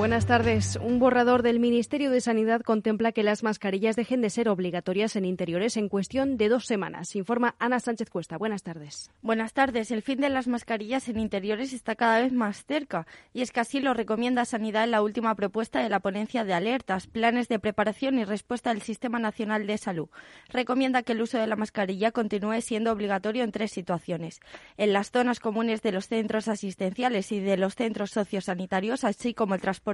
Buenas tardes. Un borrador del Ministerio de Sanidad contempla que las mascarillas dejen de ser obligatorias en interiores en cuestión de dos semanas. Informa Ana Sánchez Cuesta. Buenas tardes. Buenas tardes. El fin de las mascarillas en interiores está cada vez más cerca y es que así lo recomienda Sanidad en la última propuesta de la ponencia de alertas, planes de preparación y respuesta del Sistema Nacional de Salud. Recomienda que el uso de la mascarilla continúe siendo obligatorio en tres situaciones. En las zonas comunes de los centros asistenciales y de los centros sociosanitarios, así como el transporte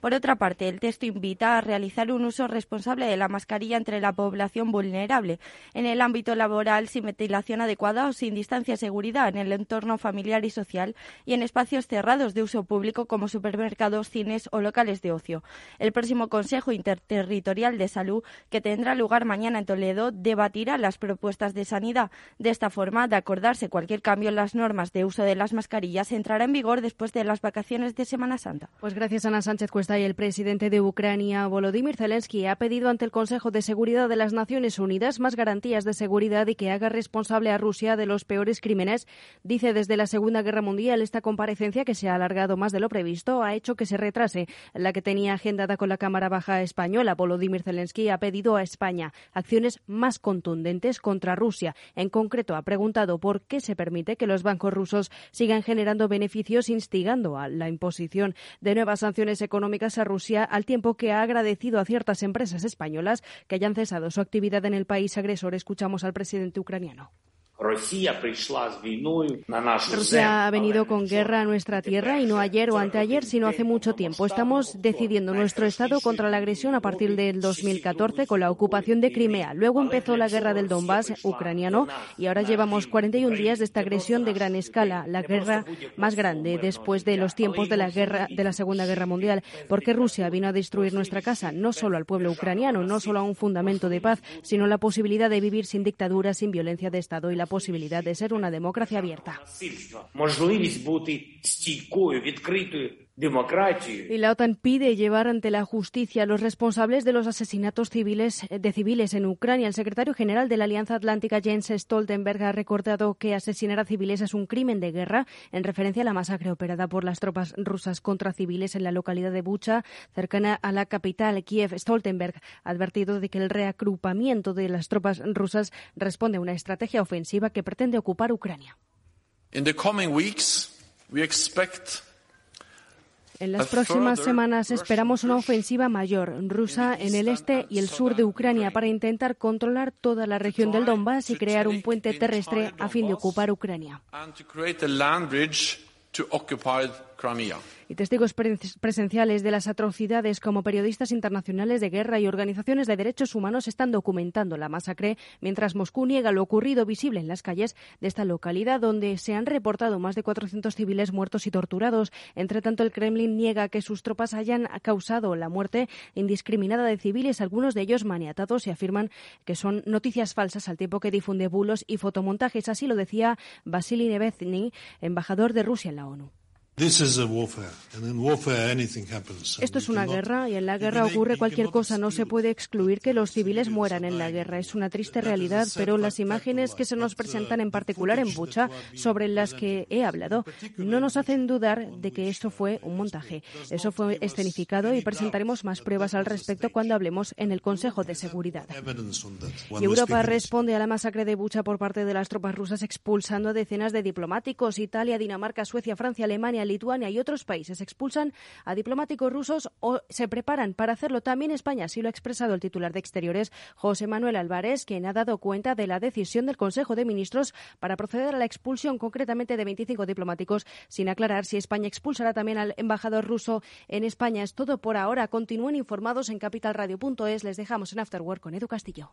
Por otra parte, el texto invita a realizar un uso responsable de la mascarilla entre la población vulnerable, en el ámbito laboral sin ventilación adecuada o sin distancia de seguridad, en el entorno familiar y social y en espacios cerrados de uso público como supermercados, cines o locales de ocio. El próximo Consejo Interterritorial de Salud, que tendrá lugar mañana en Toledo, debatirá las propuestas de sanidad. De esta forma, de acordarse cualquier cambio en las normas de uso de las mascarillas, entrará en vigor después de las vacaciones de Semana Santa. Gracias Ana Sánchez Cuesta y el presidente de Ucrania, Volodymyr Zelensky, ha pedido ante el Consejo de Seguridad de las Naciones Unidas más garantías de seguridad y que haga responsable a Rusia de los peores crímenes. Dice desde la Segunda Guerra Mundial esta comparecencia que se ha alargado más de lo previsto ha hecho que se retrase la que tenía agendada con la Cámara Baja española. Volodymyr Zelensky ha pedido a España acciones más contundentes contra Rusia. En concreto, ha preguntado por qué se permite que los bancos rusos sigan generando beneficios instigando a la imposición de nuevas sanciones económicas a Rusia, al tiempo que ha agradecido a ciertas empresas españolas que hayan cesado su actividad en el país agresor. Escuchamos al presidente ucraniano. Rusia ha venido con guerra a nuestra tierra y no ayer o anteayer, sino hace mucho tiempo. Estamos decidiendo nuestro Estado contra la agresión a partir del 2014 con la ocupación de Crimea. Luego empezó la guerra del Donbass ucraniano y ahora llevamos 41 días de esta agresión de gran escala, la guerra más grande después de los tiempos de la guerra de la Segunda Guerra Mundial, porque Rusia vino a destruir nuestra casa, no solo al pueblo ucraniano, no solo a un fundamento de paz, sino la posibilidad de vivir sin dictadura, sin violencia de Estado. y la posibilidad de ser una democracia abierta. Y la OTAN pide llevar ante la justicia a los responsables de los asesinatos civiles de civiles en Ucrania. El secretario general de la Alianza Atlántica, Jens Stoltenberg, ha recordado que asesinar a civiles es un crimen de guerra en referencia a la masacre operada por las tropas rusas contra civiles en la localidad de Bucha, cercana a la capital, Kiev. Stoltenberg ha advertido de que el reagrupamiento de las tropas rusas responde a una estrategia ofensiva que pretende ocupar Ucrania. In the coming weeks, we expect en las próximas semanas esperamos una ofensiva mayor rusa en el este y el sur de Ucrania para intentar controlar toda la región del Donbass y crear un puente terrestre a fin de ocupar Ucrania. Y testigos presenciales de las atrocidades como periodistas internacionales de guerra y organizaciones de derechos humanos están documentando la masacre, mientras Moscú niega lo ocurrido visible en las calles de esta localidad, donde se han reportado más de 400 civiles muertos y torturados. Entre tanto, el Kremlin niega que sus tropas hayan causado la muerte indiscriminada de civiles, algunos de ellos maniatados, y afirman que son noticias falsas al tiempo que difunde bulos y fotomontajes. Así lo decía Vasily Nevezny, embajador de Rusia en la ONU. Esto es una guerra y en la guerra ocurre cualquier cosa. No se puede excluir que los civiles mueran en la guerra. Es una triste realidad, pero las imágenes que se nos presentan en particular en Bucha, sobre las que he hablado, no nos hacen dudar de que esto fue un montaje. Eso fue escenificado y presentaremos más pruebas al respecto cuando hablemos en el Consejo de Seguridad. Y Europa responde a la masacre de Bucha por parte de las tropas rusas expulsando a decenas de diplomáticos. Italia, Dinamarca, Suecia, Francia, Alemania, Lituania y otros países expulsan a diplomáticos rusos o se preparan para hacerlo también España, así lo ha expresado el titular de Exteriores, José Manuel Álvarez, quien ha dado cuenta de la decisión del Consejo de Ministros para proceder a la expulsión concretamente de 25 diplomáticos, sin aclarar si España expulsará también al embajador ruso en España. Es todo por ahora. Continúen informados en capitalradio.es. Les dejamos en Afterwork con Edu Castillo.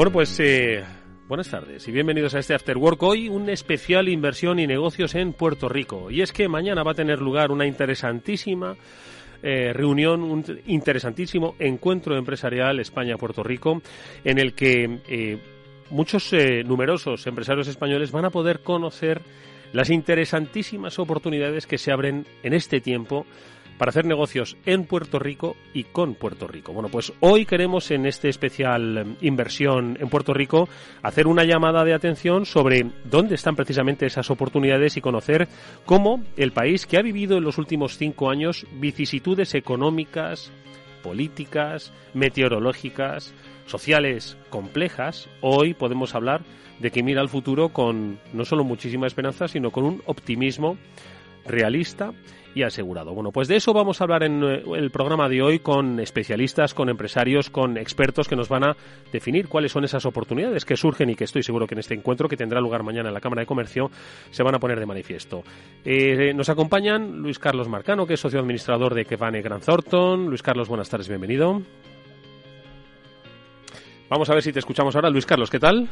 Bueno, pues eh, buenas tardes y bienvenidos a este After Work. Hoy un especial inversión y negocios en Puerto Rico. Y es que mañana va a tener lugar una interesantísima eh, reunión, un interesantísimo encuentro empresarial España-Puerto Rico, en el que eh, muchos numerosos empresarios españoles van a poder conocer las interesantísimas oportunidades que se abren en este tiempo para hacer negocios en Puerto Rico y con Puerto Rico. Bueno, pues hoy queremos en este especial eh, inversión en Puerto Rico hacer una llamada de atención sobre dónde están precisamente esas oportunidades y conocer cómo el país que ha vivido en los últimos cinco años vicisitudes económicas, políticas, meteorológicas, sociales complejas, hoy podemos hablar de que mira al futuro con no solo muchísima esperanza, sino con un optimismo realista y asegurado. Bueno, pues de eso vamos a hablar en eh, el programa de hoy con especialistas, con empresarios, con expertos que nos van a definir cuáles son esas oportunidades que surgen y que estoy seguro que en este encuentro que tendrá lugar mañana en la Cámara de Comercio se van a poner de manifiesto. Eh, nos acompañan Luis Carlos Marcano, que es socio administrador de Kevane Grant Thornton. Luis Carlos, buenas tardes, bienvenido. Vamos a ver si te escuchamos ahora. Luis Carlos, ¿qué tal?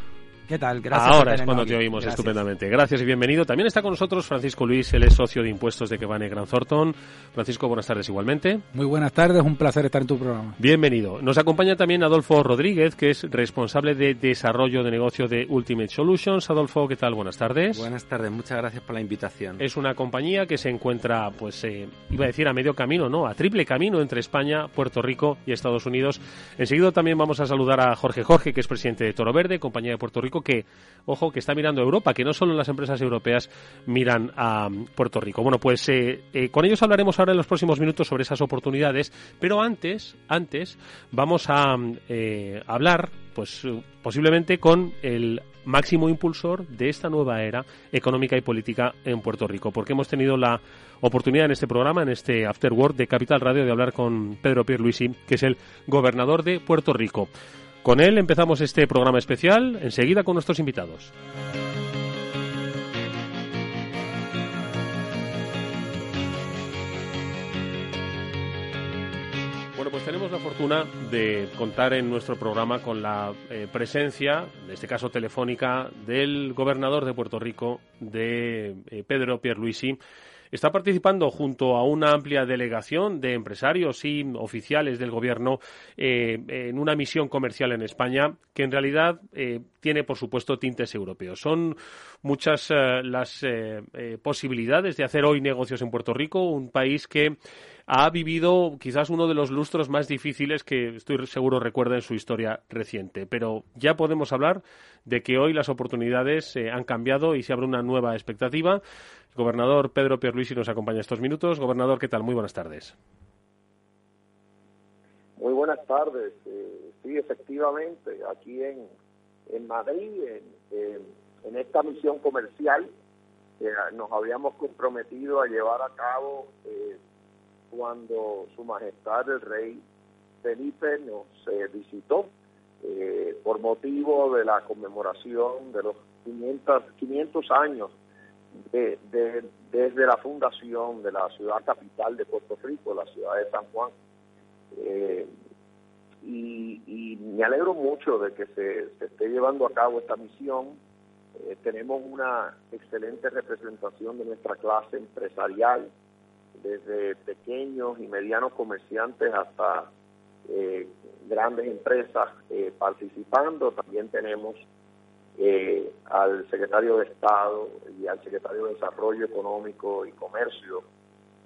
¿Qué tal? Gracias. Ahora es cuando te oímos estupendamente. Gracias y bienvenido. También está con nosotros Francisco Luis, él es socio de impuestos de Kevane Gran Thornton. Francisco, buenas tardes igualmente. Muy buenas tardes, un placer estar en tu programa. Bienvenido. Nos acompaña también Adolfo Rodríguez, que es responsable de desarrollo de negocio de Ultimate Solutions. Adolfo, ¿qué tal? Buenas tardes. Buenas tardes, muchas gracias por la invitación. Es una compañía que se encuentra, pues, eh, iba a decir a medio camino, ¿no? A triple camino entre España, Puerto Rico y Estados Unidos. Enseguida también vamos a saludar a Jorge Jorge, que es presidente de Toro Verde, compañía de Puerto Rico, que que está mirando a Europa, que no solo las empresas europeas miran a Puerto Rico. Bueno, pues eh, eh, con ellos hablaremos ahora en los próximos minutos sobre esas oportunidades, pero antes, antes vamos a eh, hablar, pues posiblemente con el máximo impulsor de esta nueva era económica y política en Puerto Rico, porque hemos tenido la oportunidad en este programa, en este After Work de Capital Radio, de hablar con Pedro Pierluisi, que es el gobernador de Puerto Rico. Con él empezamos este programa especial, enseguida con nuestros invitados. Bueno, pues tenemos la fortuna de contar en nuestro programa con la eh, presencia, en este caso telefónica, del gobernador de Puerto Rico, de eh, Pedro Pierluisi, está participando junto a una amplia delegación de empresarios y oficiales del gobierno eh, en una misión comercial en España que en realidad eh, tiene, por supuesto, tintes europeos. Son muchas eh, las posibilidades de hacer hoy negocios en Puerto Rico, un país que ha vivido quizás uno de los lustros más difíciles que estoy seguro recuerda en su historia reciente. Pero ya podemos hablar de que hoy las oportunidades han cambiado y se abre una nueva expectativa. Gobernador Pedro Pierluisi nos acompaña estos minutos. Gobernador, ¿qué tal? Muy buenas tardes. Muy buenas tardes. Eh, sí, efectivamente, aquí en, en Madrid, en, en, esta misión comercial que nos habíamos comprometido a llevar a cabo eh, cuando Su Majestad el Rey Felipe nos eh, visitó por motivo de la conmemoración de los 500, 500 años de, desde la fundación de la ciudad capital de Puerto Rico, la ciudad de San Juan. Eh, y, me alegro mucho de que se, esté llevando a cabo esta misión. Eh, tenemos una excelente representación de nuestra clase empresarial, desde pequeños y medianos comerciantes hasta eh, grandes empresas participando. También tenemos eh, al secretario de Estado y al secretario de Desarrollo Económico y Comercio,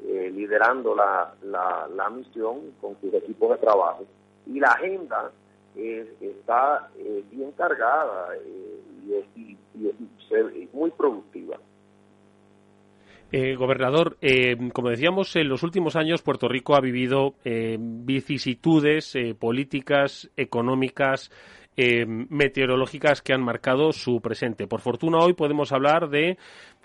eh, liderando la, la, misión con sus equipos de trabajo. Y la agenda está eh, bien cargada y, es, muy productiva. Gobernador, como decíamos, en los últimos años Puerto Rico ha vivido vicisitudes políticas, económicas, eh, meteorológicas que han marcado su presente. Por fortuna hoy podemos hablar de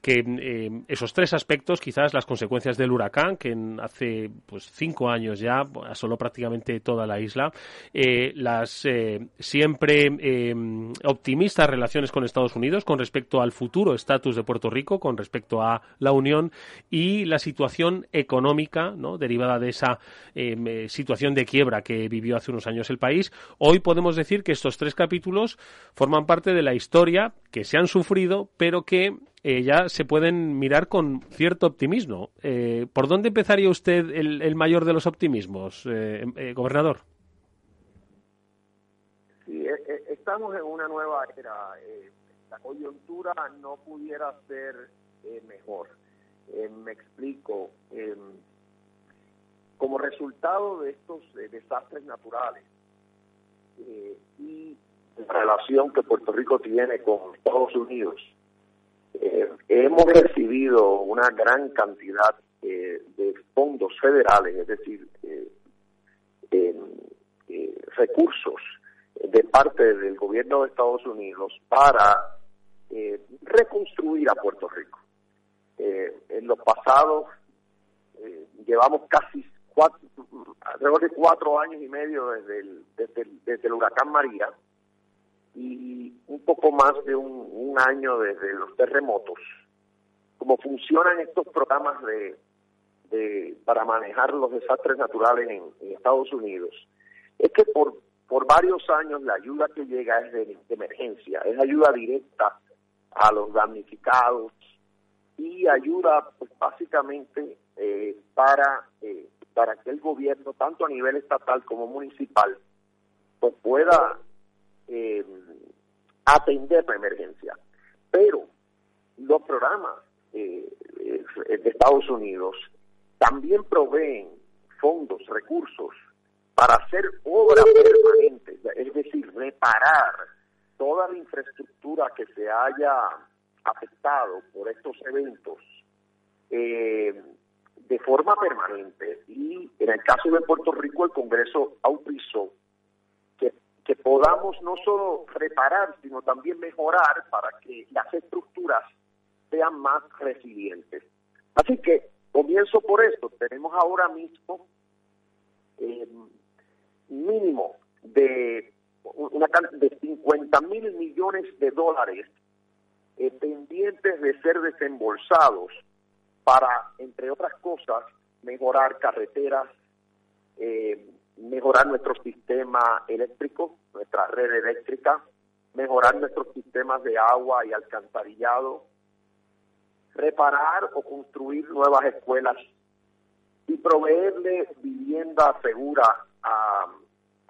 que eh, esos tres aspectos, quizás las consecuencias del huracán, que hace pues cinco años ya asoló prácticamente toda la isla, eh, las eh, siempre optimistas relaciones con Estados Unidos con respecto al futuro estatus de Puerto Rico, con respecto a la Unión y la situación económica ¿no? derivada de esa situación de quiebra que vivió hace unos años el país. Hoy podemos decir que estos tres capítulos forman parte de la historia que se han sufrido, pero que eh, ya se pueden mirar con cierto optimismo. Eh, ¿Por dónde empezaría usted el, mayor de los optimismos, eh, gobernador? Sí, estamos en una nueva era. la coyuntura no pudiera ser mejor. me explico. como resultado de estos desastres naturales y la relación que Puerto Rico tiene con Estados Unidos, eh, hemos recibido una gran cantidad eh, de fondos federales, es decir, eh, recursos de parte del gobierno de Estados Unidos para reconstruir a Puerto Rico. en los pasados llevamos casi cuatro, alrededor de cuatro años y medio desde el huracán María y un poco más de un, año desde los terremotos. Cómo funcionan estos programas de, para manejar los desastres naturales en, Estados Unidos, es que por, por varios años la ayuda que llega es de, emergencia, es ayuda directa a los damnificados y ayuda pues, básicamente eh, para, eh, para que el gobierno, tanto a nivel estatal como municipal, pues pueda eh, atender la emergencia. Pero los programas eh, eh, de Estados Unidos también proveen fondos, recursos para hacer obra permanente, es decir, reparar toda la infraestructura que se haya afectado por estos eventos eh, de forma permanente. Y en el caso de Puerto Rico, el Congreso autorizó que podamos no solo reparar, sino también mejorar para que las estructuras sean más resilientes. Así que comienzo por esto. Tenemos ahora mismo eh, mínimo de una de 50 mil millones de dólares eh, pendientes de ser desembolsados para, entre otras cosas, mejorar carreteras, eh, mejorar nuestro sistema eléctrico, nuestra red eléctrica, mejorar nuestros sistemas de agua y alcantarillado, reparar o construir nuevas escuelas y proveerle vivienda segura a,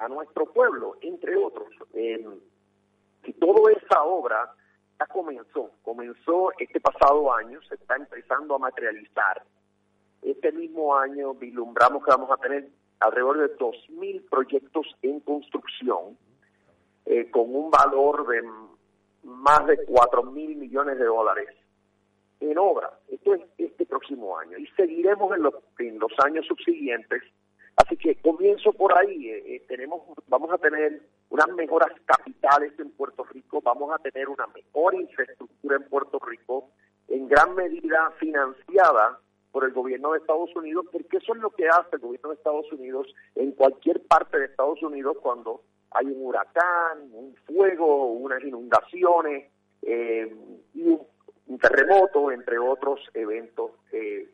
nuestro pueblo, entre otros. y toda esa obra ya comenzó, comenzó este pasado año, se está empezando a materializar. Este mismo año vislumbramos que vamos a tener alrededor de 2.000 proyectos en construcción eh, con un valor de más de 4.000 millones de dólares en obra. Esto es este próximo año y seguiremos en los, en los años subsiguientes. Así que comienzo por ahí. Eh, eh, tenemos, vamos a tener unas mejoras capitales en Puerto Rico, vamos a tener una mejor infraestructura en Puerto Rico, en gran medida financiada por el gobierno de Estados Unidos, porque eso es lo que hace el gobierno de Estados Unidos en cualquier parte de Estados Unidos cuando hay un huracán, un fuego, unas inundaciones eh, un, terremoto, entre otros eventos eh,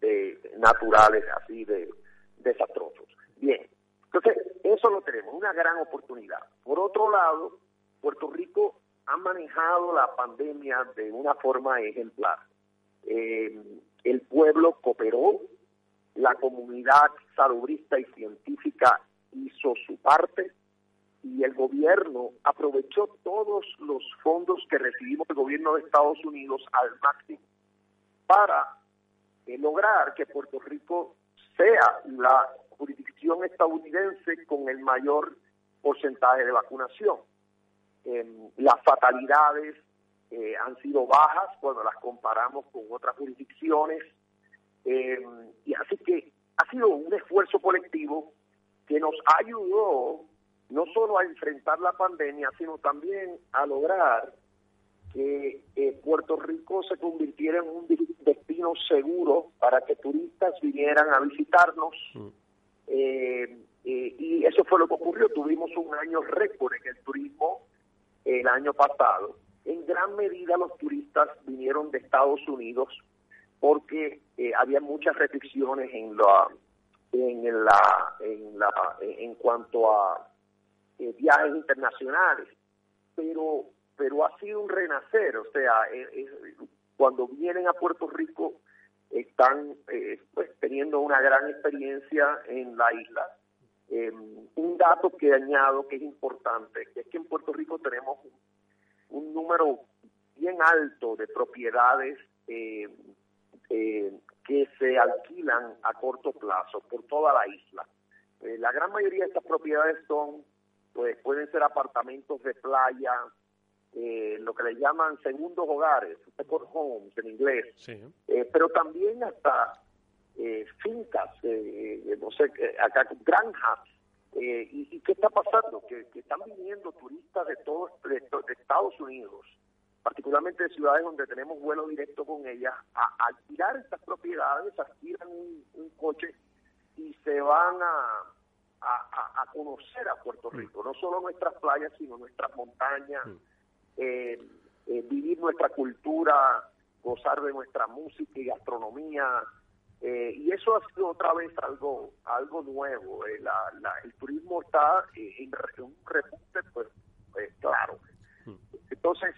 eh, naturales así de desastrosos. Bien, entonces eso lo tenemos, una gran oportunidad. Por otro lado, Puerto Rico ha manejado la pandemia de una forma ejemplar. Eh, el pueblo cooperó, la comunidad salubrista y científica hizo su parte y el gobierno aprovechó todos los fondos que recibimos del gobierno de Estados Unidos al máximo para eh, lograr que Puerto Rico sea la jurisdicción estadounidense con el mayor porcentaje de vacunación. Em, las fatalidades eh, han sido bajas cuando las comparamos con otras jurisdicciones. Eh, y así que ha sido un esfuerzo colectivo que nos ayudó no solo a enfrentar la pandemia, sino también a lograr que eh, Puerto Rico se convirtiera en un destino seguro para que turistas vinieran a visitarnos. Mm. Eh, y eso fue lo que ocurrió. Tuvimos un año récord en el turismo el año pasado. En gran medida los turistas vinieron de Estados Unidos porque había muchas restricciones en la en la en la en cuanto a viajes internacionales pero pero ha sido un renacer, o sea, eh, eh, cuando vienen a Puerto Rico están eh, pues, teniendo una gran experiencia en la isla. Em, un dato que añado que es importante, es que en Puerto Rico tenemos un, número bien alto de propiedades que se alquilan a corto plazo por toda la isla. la gran mayoría de estas propiedades son, pues pueden ser apartamentos de playa, eh, lo que le llaman segundos hogares, second homes en inglés, eh, pero también hasta eh, fincas, no sé, acá granjas. Y, qué está pasando? Que, están viniendo turistas de todo de, Estados Unidos, particularmente de ciudades donde tenemos vuelo directo con ellas, a, alquilar estas propiedades, alquilan un, coche y se van a, a, conocer a Puerto Rico, no solo nuestras playas, sino nuestras montañas, eh, eh, vivir nuestra cultura, gozar de nuestra música y gastronomía. Eh, y eso ha sido otra vez algo algo nuevo. Eh, el turismo está en, un repunte, pues, claro. Entonces,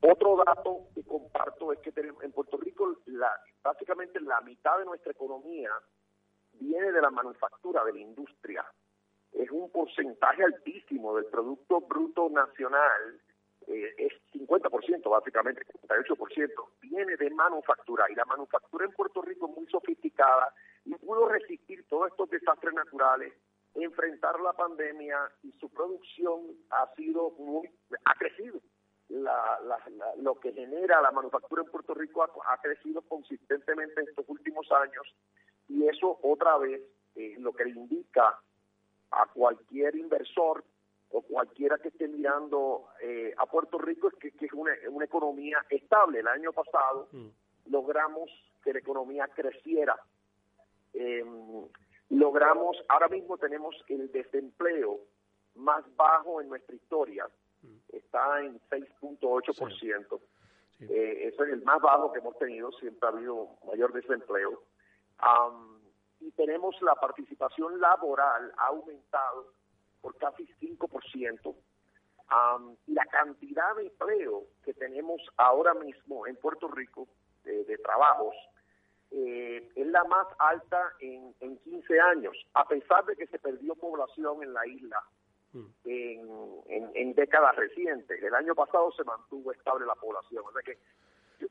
otro dato que comparto es que en Puerto Rico la, básicamente la mitad de nuestra economía viene de la manufactura, de la industria es un porcentaje altísimo del Producto Bruto Nacional, eh, es 50% básicamente, 58%, viene de manufactura y la manufactura en Puerto Rico es muy sofisticada y pudo resistir todos estos desastres naturales, enfrentar la pandemia y su producción ha sido muy, ha crecido. La, lo que genera la manufactura en Puerto Rico ha, crecido consistentemente en estos últimos años y eso otra vez eh, lo que indica a cualquier inversor o cualquiera que esté mirando eh, a Puerto Rico es que, es una, economía estable. El año pasado mm. logramos que la economía creciera. Em, logramos, ahora mismo tenemos el desempleo más bajo en nuestra historia. Mm. Está en 6.8%. Eh, eso es el más bajo que hemos tenido, siempre ha habido mayor desempleo y tenemos la participación laboral ha aumentado por casi 5%. y la cantidad de empleo que tenemos ahora mismo en Puerto Rico de, trabajos eh, es la más alta en, en 15 años, a pesar de que se perdió población en la isla mm. en, en, décadas recientes. El año pasado se mantuvo estable la población. O sea que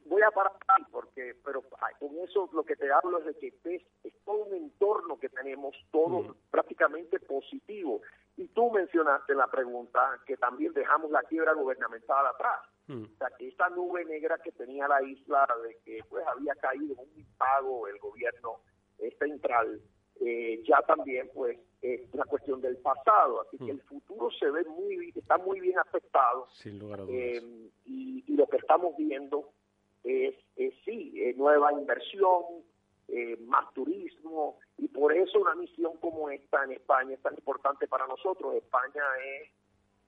voy a parar porque pero con eso lo que te hablo es de que es, todo un entorno que tenemos todo mm. prácticamente positivo y tú mencionaste en la pregunta que también dejamos la quiebra gubernamental atrás mm. o sea que esta nube negra que tenía la isla de que pues había caído un impago el gobierno central eh, ya también pues es una cuestión del pasado así que mm. el futuro se ve muy está muy bien afectado Sin lugar a eh, y, y lo que estamos viendo es, sí, nueva inversión, eh, más turismo, y por eso una misión como esta en España es tan importante para nosotros. España es,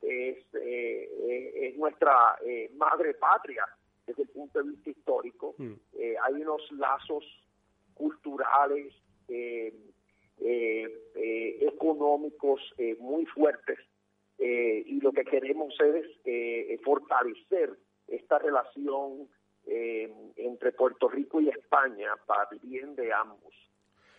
es, eh, es nuestra eh, madre patria desde el punto de vista histórico. Mm. hay unos lazos culturales, económicos muy fuertes, y lo que queremos es fortalecer esta relación eh, entre Puerto Rico y España para bien de ambos.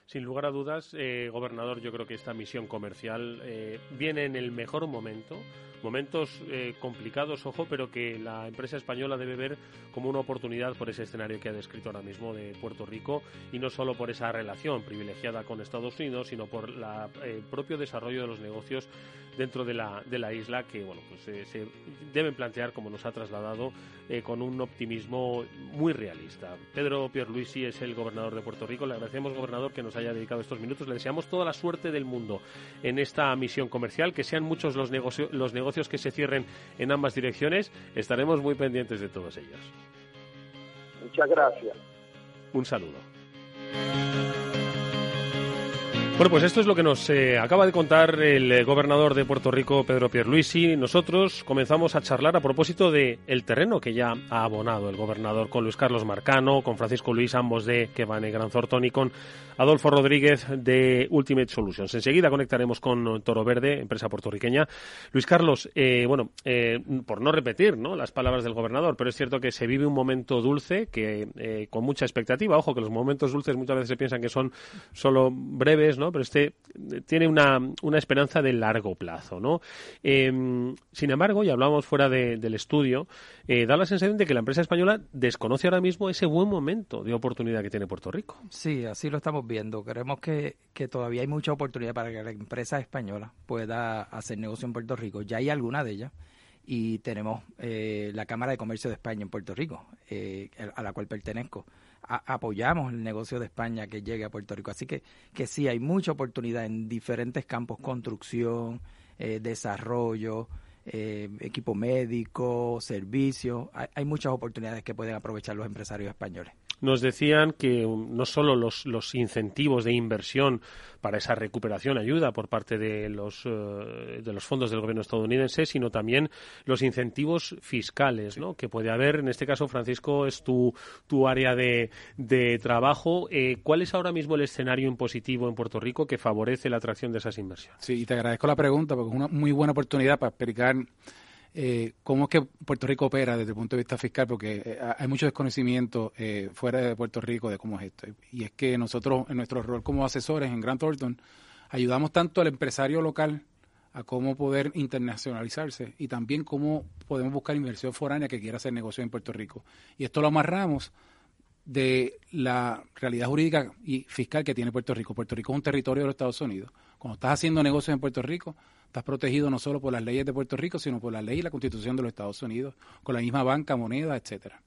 Sin lugar a dudas, eh, gobernador, yo creo que esta misión comercial eh, viene en el mejor momento momentos eh, complicados, ojo, pero que la empresa española debe ver como una oportunidad por ese escenario que ha descrito ahora mismo de Puerto Rico y no solo por esa relación privilegiada con Estados Unidos, sino por el propio desarrollo de los negocios dentro de la, de la isla que bueno pues eh, se deben plantear como nos ha trasladado con un optimismo muy realista. Pedro Pierluisi es el gobernador de Puerto Rico. Le agradecemos, gobernador, que nos haya dedicado estos minutos. Le deseamos toda la suerte del mundo en esta misión comercial, que sean muchos los, negocios los negocios que se cierren en ambas direcciones. Estaremos muy pendientes de todos ellos. Muchas gracias. Un saludo. Bueno, pues esto es lo que nos eh, acaba de contar el eh, gobernador de Puerto Rico, Pedro Pierluisi. Nosotros comenzamos a charlar a propósito de el terreno que ya ha abonado el gobernador con Luis Carlos Marcano, con Francisco Luis, ambos de Kevane Gran Thornton y con Adolfo Rodríguez de Ultimate Solutions. Enseguida conectaremos con Toro Verde, empresa puertorriqueña. Luis Carlos, eh, bueno, por no repetir ¿no? las palabras del gobernador, pero es cierto que se vive un momento dulce que con mucha expectativa. Ojo, que los momentos dulces muchas veces se piensan que son solo breves, ¿no? Pero este eh, tiene una, una esperanza de largo plazo, ¿no? Em, sin embargo, y hablábamos fuera del estudio, eh, da la sensación de que la empresa española desconoce ahora mismo ese buen momento de oportunidad que tiene Puerto Rico. Sí, así lo estamos viendo. Creemos que, que todavía hay mucha oportunidad para que la empresa española pueda hacer negocio en Puerto Rico. Ya hay alguna de ellas y tenemos eh, la Cámara de Comercio de España en Puerto Rico, a la cual pertenezco apoyamos el negocio de España que llegue a Puerto Rico. Así que, que sí, hay mucha oportunidad en diferentes campos, construcción, eh, desarrollo, eh, equipo médico, servicios. hay, muchas oportunidades que pueden aprovechar los empresarios españoles nos decían que no solo los, los incentivos de inversión para esa recuperación, ayuda por parte de los, eh, de los fondos del gobierno estadounidense, sino también los incentivos fiscales, ¿no? Que puede haber, en este caso, Francisco, es tu, tu área de, de trabajo. Eh, ¿Cuál es ahora mismo el escenario impositivo en Puerto Rico que favorece la atracción de esas inversiones? Sí, y te agradezco la pregunta porque es una muy buena oportunidad para explicar eh, cómo es que Puerto Rico opera desde el punto de vista fiscal, porque eh, hay mucho desconocimiento eh, fuera de Puerto Rico de cómo es esto. Y es que nosotros, en nuestro rol como asesores en Grant Thornton, ayudamos tanto al empresario local a cómo poder internacionalizarse y también cómo podemos buscar inversión foránea que quiera hacer negocio en Puerto Rico. Y esto lo amarramos de la realidad jurídica y fiscal que tiene Puerto Rico. Puerto Rico es un territorio de los Estados Unidos. Cuando estás haciendo negocios en Puerto Rico, estás protegido no solo por las leyes de Puerto Rico, sino por la ley y la constitución de los Estados Unidos, con la misma banca, moneda, etcétera.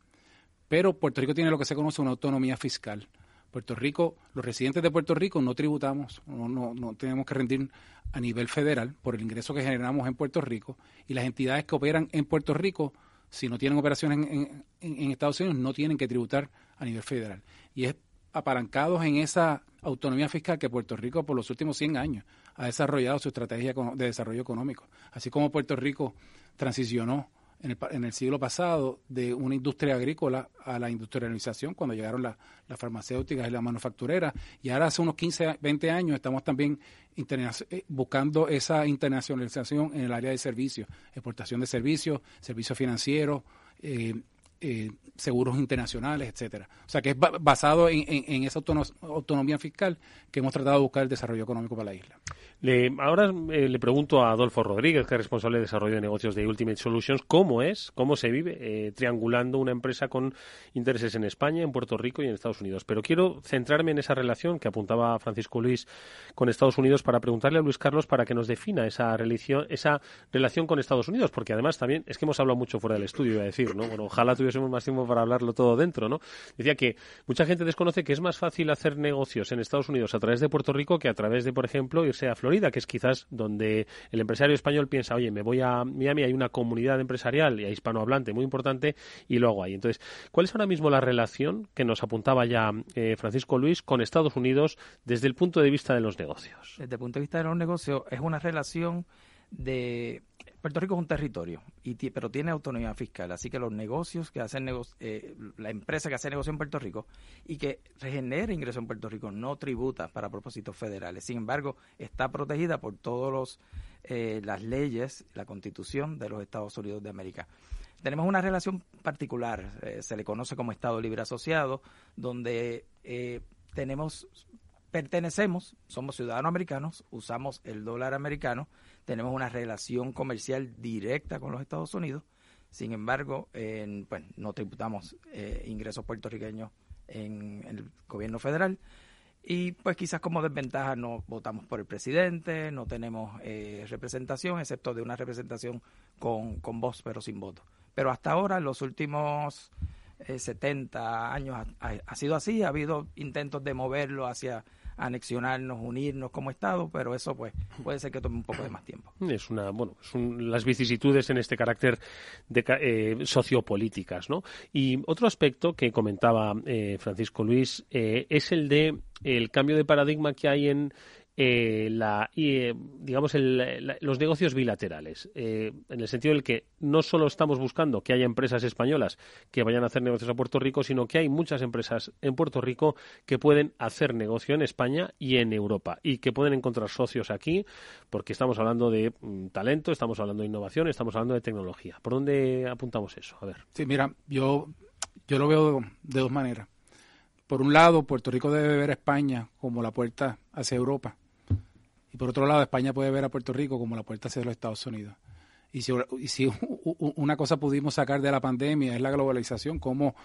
Pero Puerto Rico tiene lo que se conoce una autonomía fiscal. Puerto Rico, los residentes de Puerto Rico no tributamos, no, tenemos que rendir a nivel federal por el ingreso que generamos en Puerto Rico y las entidades que operan en Puerto Rico, si no tienen operaciones en, en Estados Unidos, no tienen que tributar a nivel federal. Y es apalancados en esa autonomía fiscal que Puerto Rico por los últimos 100 años ha desarrollado su estrategia de desarrollo económico. Así como Puerto Rico transicionó en el, en el siglo pasado de una industria agrícola a la industrialización cuando llegaron las farmacéuticas y las manufactureras y ahora hace unos 15, 20 años estamos también eh, buscando esa internacionalización en el área de servicios, exportación de servicios, servicios financieros, eh, eh, seguros internacionales, etcétera. O sea que es basado en, esa autonomía fiscal que hemos tratado de buscar el desarrollo económico para la isla. Le, ahora eh, le pregunto a Adolfo Rodríguez, que es responsable de desarrollo de negocios de Ultimate Solutions, cómo es, cómo se vive eh, triangulando una empresa con intereses en España, en Puerto Rico y en Estados Unidos. Pero quiero centrarme en esa relación que apuntaba Francisco Luis con Estados Unidos para preguntarle a Luis Carlos para que nos defina esa, relación, esa relación con Estados Unidos, porque además también es que hemos hablado mucho fuera del estudio, iba a decir, ¿no? Bueno, ojalá tuviésemos más tiempo para hablarlo todo dentro, ¿no? Decía que mucha gente desconoce que es más fácil hacer negocios en Estados Unidos a través de Puerto Rico que a través de, por ejemplo, irse a Florida que es quizás donde el empresario español piensa, oye, me voy a Miami, hay una comunidad empresarial y hispanohablante muy importante y lo hago ahí. Entonces, ¿cuál es ahora mismo la relación que nos apuntaba ya eh, Francisco Luis con Estados Unidos desde el punto de vista de los negocios? Desde el punto de vista de los negocios, es una relación de Puerto Rico es un territorio, y pero tiene autonomía fiscal, así que los negocios que hacen eh, la empresa que hace negocio en Puerto Rico y que regenera ingresos en Puerto Rico no tributa para propósitos federales. Sin embargo, está protegida por todas eh, las leyes, la constitución de los Estados Unidos de América. Tenemos una relación particular, eh, se le conoce como Estado Libre Asociado, donde tenemos pertenecemos, somos ciudadanos americanos, usamos el dólar americano, tenemos una relación comercial directa con los Estados Unidos, sin embargo, pues, no tributamos eh, ingresos puertorriqueños en, el gobierno federal. Y pues quizás como desventaja no votamos por el presidente, no tenemos eh, representación, excepto de una representación con, con voz pero sin voto. Pero hasta ahora, en los últimos 70 eh, años ha, ha, sido así, ha habido intentos de moverlo hacia anexionarnos, unirnos como Estado, pero eso pues puede ser que tome un poco de más tiempo. Es una, bueno, son las vicisitudes en este carácter de eh, sociopolíticas, ¿no? Y otro aspecto que comentaba eh, Francisco Luis eh, es el de el cambio de paradigma que hay en eh, la, eh, digamos los negocios bilaterales, eh, en el sentido del que no solo estamos buscando que haya empresas españolas que vayan a hacer negocios a Puerto Rico, sino que hay muchas empresas en Puerto Rico que pueden hacer negocio en España y en Europa y que pueden encontrar socios aquí, porque estamos hablando de mm, talento, estamos hablando de innovación, estamos hablando de tecnología. ¿Por dónde apuntamos eso? A ver. Sí, mira, yo, yo lo veo de dos maneras. Por un lado, Puerto Rico debe ver a España como la puerta hacia Europa y por otro lado, España puede ver a Puerto Rico como la puerta hacia los Estados Unidos. Y si, una cosa pudimos sacar de la pandemia es la globalización, cómo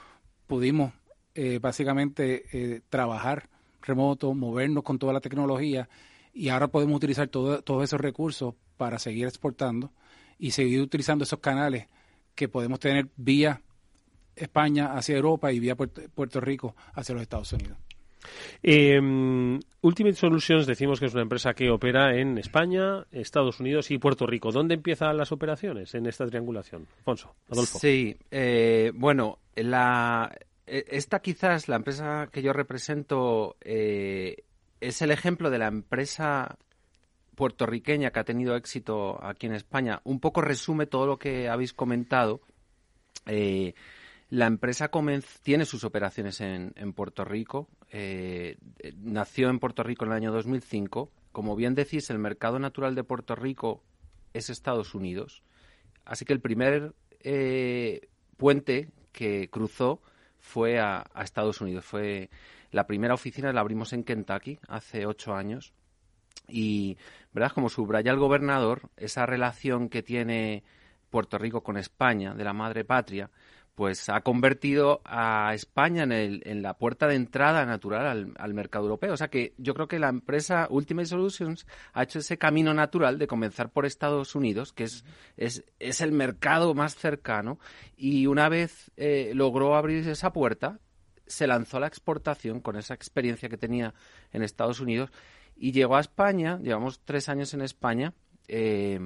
pudimos eh, básicamente eh, trabajar remoto, movernos con toda la tecnología y ahora podemos utilizar todos esos recursos para seguir exportando y seguir utilizando esos canales que podemos tener vía España hacia Europa y vía Puerto Rico hacia los Estados Unidos. Eh, Ultimate Solutions decimos que es una empresa que opera en España, Estados Unidos y Puerto Rico. ¿Dónde empiezan las operaciones en esta triangulación? Alfonso, Adolfo. Sí, eh, bueno, la, e, esta quizás, la empresa que yo represento, eh, es el ejemplo de la empresa puertorriqueña que ha tenido éxito aquí en España. Un poco resume todo lo que habéis comentado. Eh, la empresa tiene sus operaciones en, Puerto Rico. Eh, nació en Puerto Rico en el año 2005. Como bien decís, el mercado natural de Puerto Rico es Estados Unidos. Así que el primer eh, puente que cruzó fue a, Estados Unidos. Fue la primera oficina la abrimos en Kentucky hace ocho años. Y, ¿verdad? Como subraya el gobernador, esa relación que tiene Puerto Rico con España, de la madre patria, pues ha convertido a España en, el, en la puerta de entrada natural al, mercado europeo. O sea que yo creo que la empresa Ultimate Solutions ha hecho ese camino natural de comenzar por Estados Unidos, que es, es, es el mercado más cercano, y una vez eh, logró abrir esa puerta, se lanzó a la exportación con esa experiencia que tenía en Estados Unidos y llegó a España, llevamos tres años en España, eh,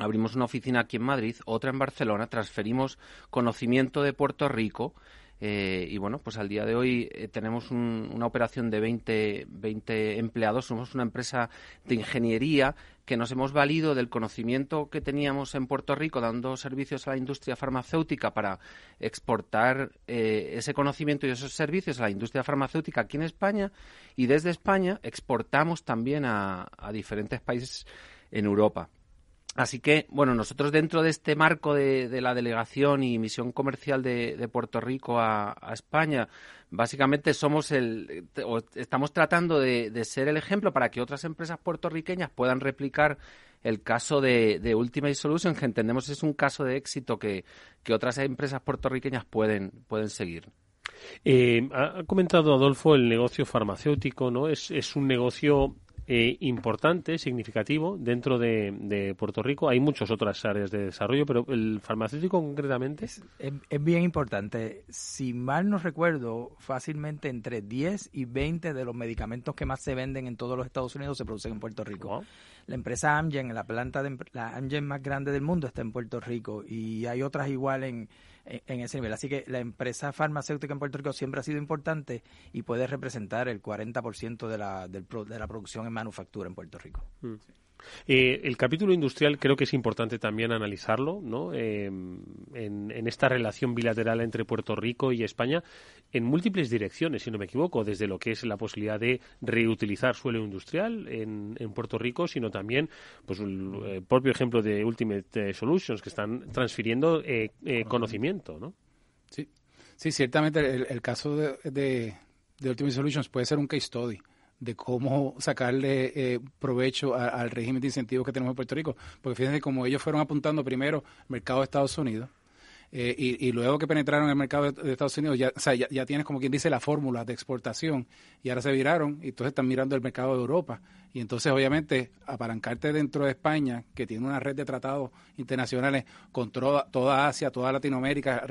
abrimos una oficina aquí en Madrid, otra en Barcelona, transferimos conocimiento de Puerto Rico eh, y bueno, pues al día de hoy eh, tenemos una operación de 20, 20 empleados, somos una empresa de ingeniería que nos hemos valido del conocimiento que teníamos en Puerto Rico dando servicios a la industria farmacéutica para exportar eh, ese conocimiento y esos servicios a la industria farmacéutica aquí en España y desde España exportamos también a diferentes países en Europa. Así que, bueno, nosotros dentro de este marco de, la delegación y misión comercial de, Puerto Rico a, España, básicamente somos el, estamos tratando de, ser el ejemplo para que otras empresas puertorriqueñas puedan replicar el caso de, Ultimate Solutions, que entendemos es un caso de éxito que, otras empresas puertorriqueñas pueden, pueden seguir. Eh, ha comentado Adolfo el negocio farmacéutico, ¿no? Es, es un negocio eh, importante, significativo dentro de, Puerto Rico. Hay muchas otras áreas de desarrollo, pero el farmacéutico concretamente. Es, bien importante. Si mal no recuerdo, fácilmente entre 10 y 20 de los medicamentos que más se venden en todos los Estados Unidos se producen en Puerto Rico. La empresa Amgen, la planta de la Amgen más grande del mundo, está en Puerto Rico y hay otras igual en en, ese nivel. Así que la empresa farmacéutica en Puerto Rico siempre ha sido importante y puede representar el 40% de la, de la producción en manufactura en Puerto Rico. Mm. Eh, el capítulo industrial creo que es importante también analizarlo ¿no? Em, en, esta relación bilateral entre Puerto Rico y España en múltiples direcciones, si no me equivoco, desde lo que es la posibilidad de reutilizar suelo industrial en, Puerto Rico, sino también pues, el, propio ejemplo de Ultimate Solutions, que están transfiriendo eh, eh, conocimiento. ¿no? Sí. sí, ciertamente el, caso de, de, de Ultimate Solutions puede ser un case study de cómo sacarle eh, provecho al régimen de incentivos que tenemos en Puerto Rico. Porque fíjense, como ellos fueron apuntando primero al mercado de Estados Unidos, eh, y, luego que penetraron en el mercado de, Estados Unidos, ya, ya, tienes como quien dice la fórmula de exportación, y ahora se viraron, y entonces están mirando el mercado de Europa. Y entonces, obviamente, apalancarte dentro de España, que tiene una red de tratados internacionales con toda, toda Asia, toda Latinoamérica,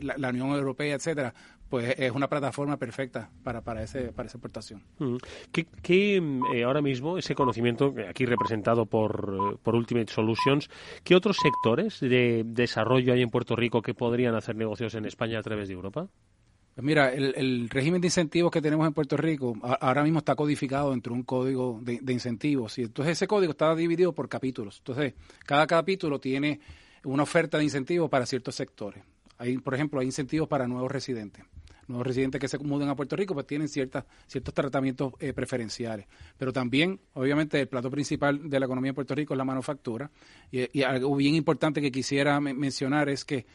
la, Unión Europea, etcétera, pues es una plataforma perfecta para, para, ese, para esa exportación. Mm. ¿Qué, qué eh, ahora mismo ese conocimiento, aquí representado por, por Ultimate Solutions, qué otros sectores de desarrollo hay en Puerto Rico que podrían hacer negocios en España a través de Europa? Pues mira, el, régimen de incentivos que tenemos en Puerto Rico ahora mismo está codificado dentro de un código de, incentivos y entonces ese código está dividido por capítulos. Entonces, cada capítulo tiene una oferta de incentivos para ciertos sectores. Hay, por ejemplo, hay incentivos para nuevos residentes. Nuevos residentes que se muden a Puerto Rico pues tienen ciertas, ciertos tratamientos eh, preferenciales. Pero también, obviamente, el plato principal de la economía de Puerto Rico es la manufactura. Y, algo bien importante que quisiera mencionar es que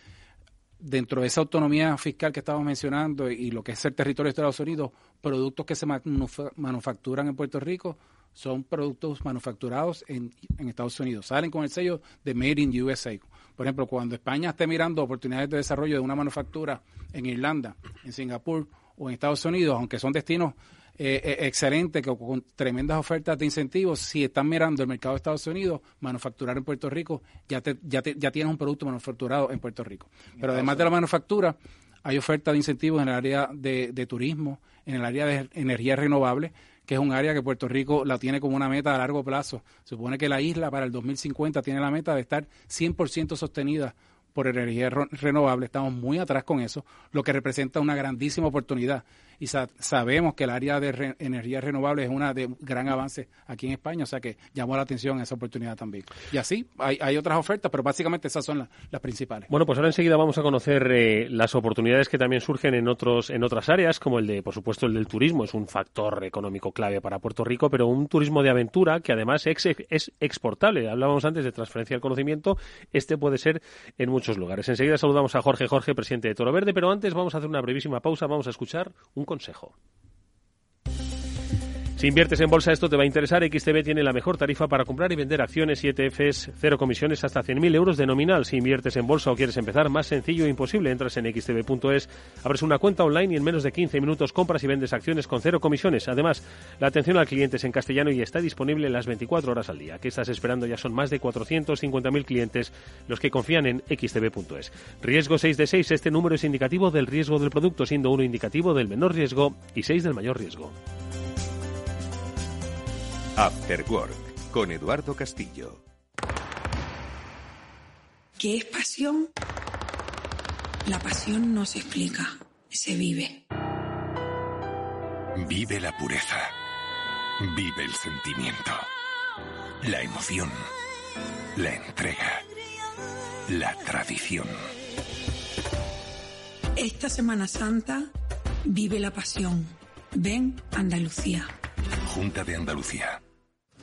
dentro de esa autonomía fiscal que estamos mencionando y lo que es el territorio de Estados Unidos, productos que se manufacturan en Puerto Rico son productos manufacturados en, en, Estados Unidos. Salen con el sello de Made in USA. Por ejemplo, cuando España esté mirando oportunidades de desarrollo de una manufactura en Irlanda, en Singapur o en Estados Unidos, aunque son destinos eh, eh, excelente, que con tremendas ofertas de incentivos, si están mirando el mercado de Estados Unidos, manufacturar en Puerto Rico, ya, ya, ya tienes un producto manufacturado en Puerto Rico. Pero además de la manufactura, hay ofertas de incentivos en el área de, de turismo, en el área de energía renovable, que es un área que Puerto Rico la tiene como una meta a largo plazo. Supone que la isla para el 2050 tiene la meta de estar 100% sostenida por energía renovable. Estamos muy atrás con eso, lo que representa una grandísima oportunidad y sabemos que el área de energía renovable es una de gran avance aquí en España, o sea que llamó la atención esa oportunidad también. Y así, hay, otras ofertas, pero básicamente esas son las principales. Bueno, pues ahora enseguida vamos a conocer eh, las oportunidades que también surgen en, otros, en otras áreas, como el de, por supuesto, el del turismo, es un factor económico clave para Puerto Rico, pero un turismo de aventura que además es, es exportable. Hablábamos antes de transferencia del conocimiento, este puede ser en muchos lugares. Enseguida saludamos a Jorge Jorge, presidente de Toro Verde, pero antes vamos a hacer una brevísima pausa, vamos a escuchar un consejo. Si inviertes en bolsa, esto te va a interesar. XTB tiene la mejor tarifa para comprar y vender acciones y ETFs, cero comisiones hasta 100.000 euros de nominal. Si inviertes en bolsa o quieres empezar, más sencillo e imposible. Entras en xtb.es, abres una cuenta online y en menos de 15 minutos compras y vendes acciones con cero comisiones. Además, la atención al cliente es en castellano y está disponible las 24 horas al día. ¿Qué estás esperando? Ya son más de 450.000 clientes los que confían en xtb.es. Riesgo 6 de 6. Este número es indicativo del riesgo del producto, siendo uno indicativo del menor riesgo y 6 del mayor riesgo. After Work con Eduardo Castillo. ¿Qué es pasión? La pasión no se explica, se vive. Vive la pureza. Vive el sentimiento. La emoción. La entrega. La tradición. Esta Semana Santa vive la pasión. Ven Andalucía. Junta de Andalucía.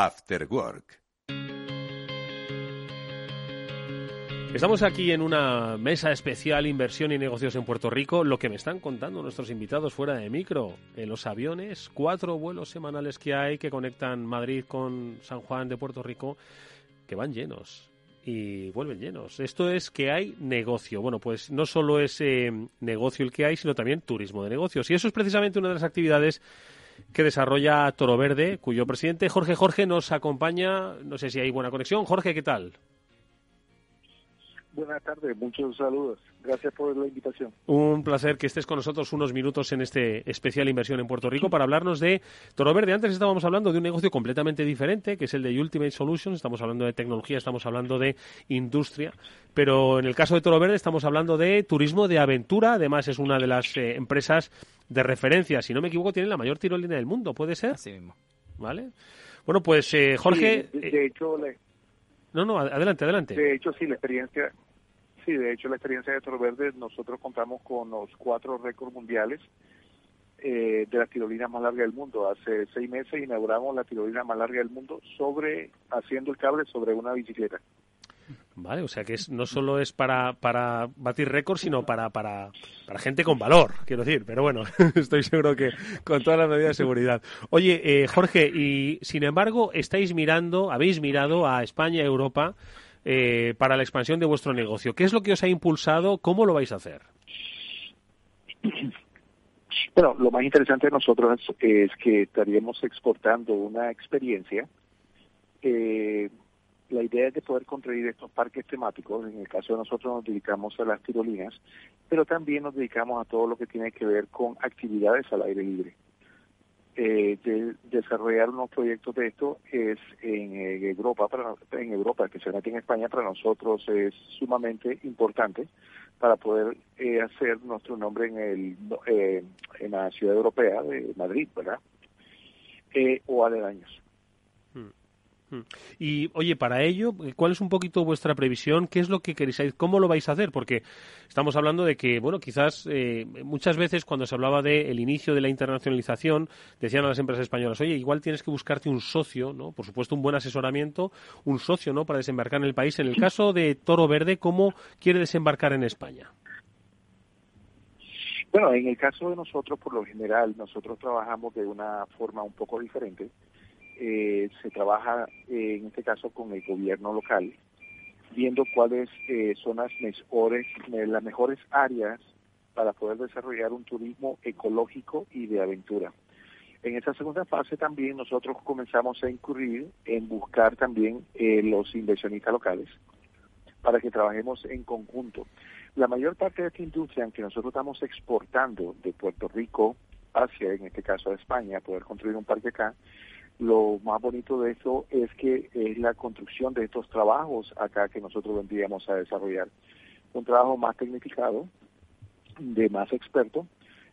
After Work. Estamos aquí en una mesa especial inversión y negocios en Puerto Rico. Lo que me están contando nuestros invitados fuera de micro, en los aviones, cuatro vuelos semanales que hay que conectan Madrid con San Juan de Puerto Rico, que van llenos y vuelven llenos. Esto es que hay negocio. Bueno, pues no solo es eh, negocio el que hay, sino también turismo de negocios. Y eso es precisamente una de las actividades que desarrolla Toro Verde, cuyo presidente Jorge Jorge nos acompaña. No sé si hay buena conexión. Jorge, ¿qué tal? Buenas tardes, muchos saludos Gracias por la invitación. Un placer que estés con nosotros unos minutos en este especial inversión en Puerto Rico para hablarnos de Toro Verde. Antes estábamos hablando de un negocio completamente diferente, que es el de Ultimate Solutions. Estamos hablando de tecnología, estamos hablando de industria. Pero en el caso de Toro Verde estamos hablando de turismo de aventura. Además, es una de las eh, empresas de referencia. Si no me equivoco, tiene la mayor tirolina del mundo, ¿puede ser? Así mismo. ¿Vale? Bueno, pues eh, Jorge. de, de hecho, le, no, no, adelante, adelante. De hecho, sí, la experiencia, sí, de hecho, la experiencia de Toro Verde, nosotros contamos con los cuatro récords mundiales eh, de la tirolina más larga del mundo. Hace seis meses inauguramos la tirolina más larga del mundo sobre haciendo el cable sobre una bicicleta. Vale, o sea que es, no solo es para, para batir récords, sino para, para, para gente con valor, quiero decir. Pero bueno, estoy seguro que con todas las medidas de seguridad. Oye, eh, Jorge, y sin embargo, estáis mirando, habéis mirado a España Europa eh, para la expansión de vuestro negocio. ¿Qué es lo que os ha impulsado? ¿Cómo lo vais a hacer? Bueno, lo más interesante de nosotros es, que estaríamos exportando una experiencia. Eh, la idea es de poder construir estos parques temáticos. En el caso de nosotros nos dedicamos a las tirolinas, pero también nos dedicamos a todo lo que tiene que ver con actividades al aire libre. Eh, de, desarrollar unos proyectos de esto es en, Europa, para, en Europa, especialmente en España, para nosotros es sumamente importante para poder eh, hacer nuestro nombre en el eh, en la ciudad europea de Madrid, ¿verdad? Eh, o aledaños. Mm. Y oye, para ello, ¿cuál es un poquito vuestra previsión? ¿Qué es lo que queréis? ¿Cómo lo vais a hacer? Porque estamos hablando de que, bueno, quizás eh, muchas veces cuando se hablaba del inicio de la internacionalización, decían a las empresas españolas, oye, igual tienes que buscarte un socio, ¿no? Por supuesto, un buen asesoramiento, un socio, ¿no? Para desembarcar en el país. En el caso de Toro Verde, ¿cómo quiere desembarcar en España? Bueno, en el caso de nosotros, por lo general, nosotros trabajamos de una forma un poco diferente eh, se trabaja eh, en este caso con el gobierno local, viendo cuáles eh, son las mejores, las mejores áreas para poder desarrollar un turismo ecológico y de aventura. En esta segunda fase también nosotros comenzamos a incurrir en buscar también los inversionistas locales para que trabajemos en conjunto. La mayor parte de esta industria, aunque nosotros estamos exportando de Puerto Rico hacia, en este caso, a España, poder construir un parque acá, lo más bonito de eso es que es la construcción de estos trabajos acá que nosotros vendríamos a desarrollar. Un trabajo más tecnificado, de más experto.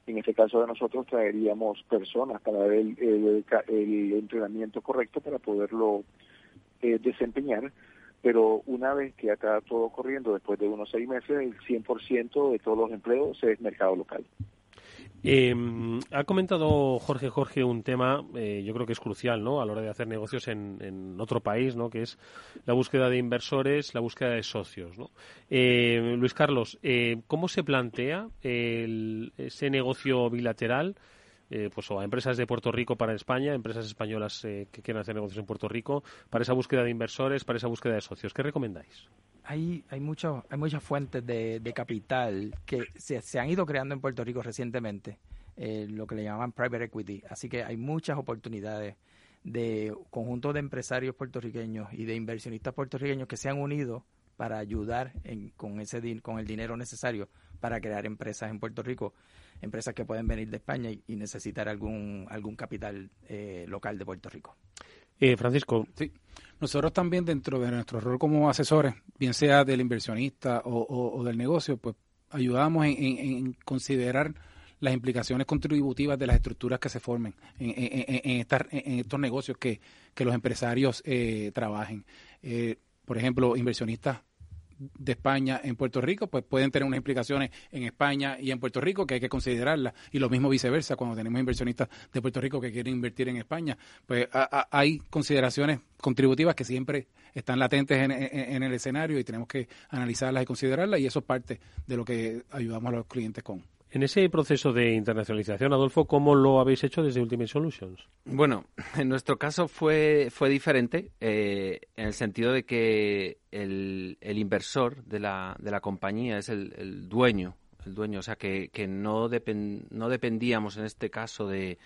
En este caso de nosotros traeríamos personas para dar el, el, entrenamiento correcto para poderlo eh, desempeñar. Pero una vez que acá todo corriendo, después de unos seis meses, el 100% de todos los empleos es mercado local. Eh, ha comentado Jorge Jorge un tema, eh, yo creo que es crucial, ¿no? A la hora de hacer negocios en, otro país, ¿no? Que es la búsqueda de inversores, la búsqueda de socios. Eh, Luis Carlos, eh, ¿cómo se plantea ese negocio bilateral? pues o a empresas de Puerto Rico para España, empresas españolas que quieran hacer negocios en Puerto Rico, para esa búsqueda de inversores, para esa búsqueda de socios. ¿Qué recomendáis? Hay, hay, mucho, hay muchas fuentes de, capital que se, se, han ido creando en Puerto Rico recientemente, eh, lo que le llaman private equity. Así que hay muchas oportunidades de conjuntos de empresarios puertorriqueños y de inversionistas puertorriqueños que se han unido para ayudar en, con, ese, con el dinero necesario para crear empresas en Puerto Rico, empresas que pueden venir de España y, necesitar algún, algún capital eh, local de Puerto Rico. Eh, Francisco. Sí. Nosotros también dentro de nuestro rol como asesores, bien sea del inversionista o, del negocio, pues ayudamos en, considerar las implicaciones contributivas de las estructuras que se formen en, estos negocios que, los empresarios eh, trabajen. Eh, por ejemplo, inversionistas de España en Puerto Rico, pues pueden tener unas implicaciones en España y en Puerto Rico que hay que considerarlas. Y lo mismo viceversa, cuando tenemos inversionistas de Puerto Rico que quieren invertir en España, pues hay consideraciones contributivas que siempre están latentes en, en, el escenario y tenemos que analizarlas y considerarlas y eso es parte de lo que ayudamos a los clientes con. En ese proceso de internacionalización, Adolfo, ¿cómo lo habéis hecho desde Ultimate Solutions? Bueno, en nuestro caso fue, fue diferente eh, en el sentido de que el, el inversor de la, de la compañía es el, el dueño, el dueño, o sea que, que no, no dependíamos en este caso de,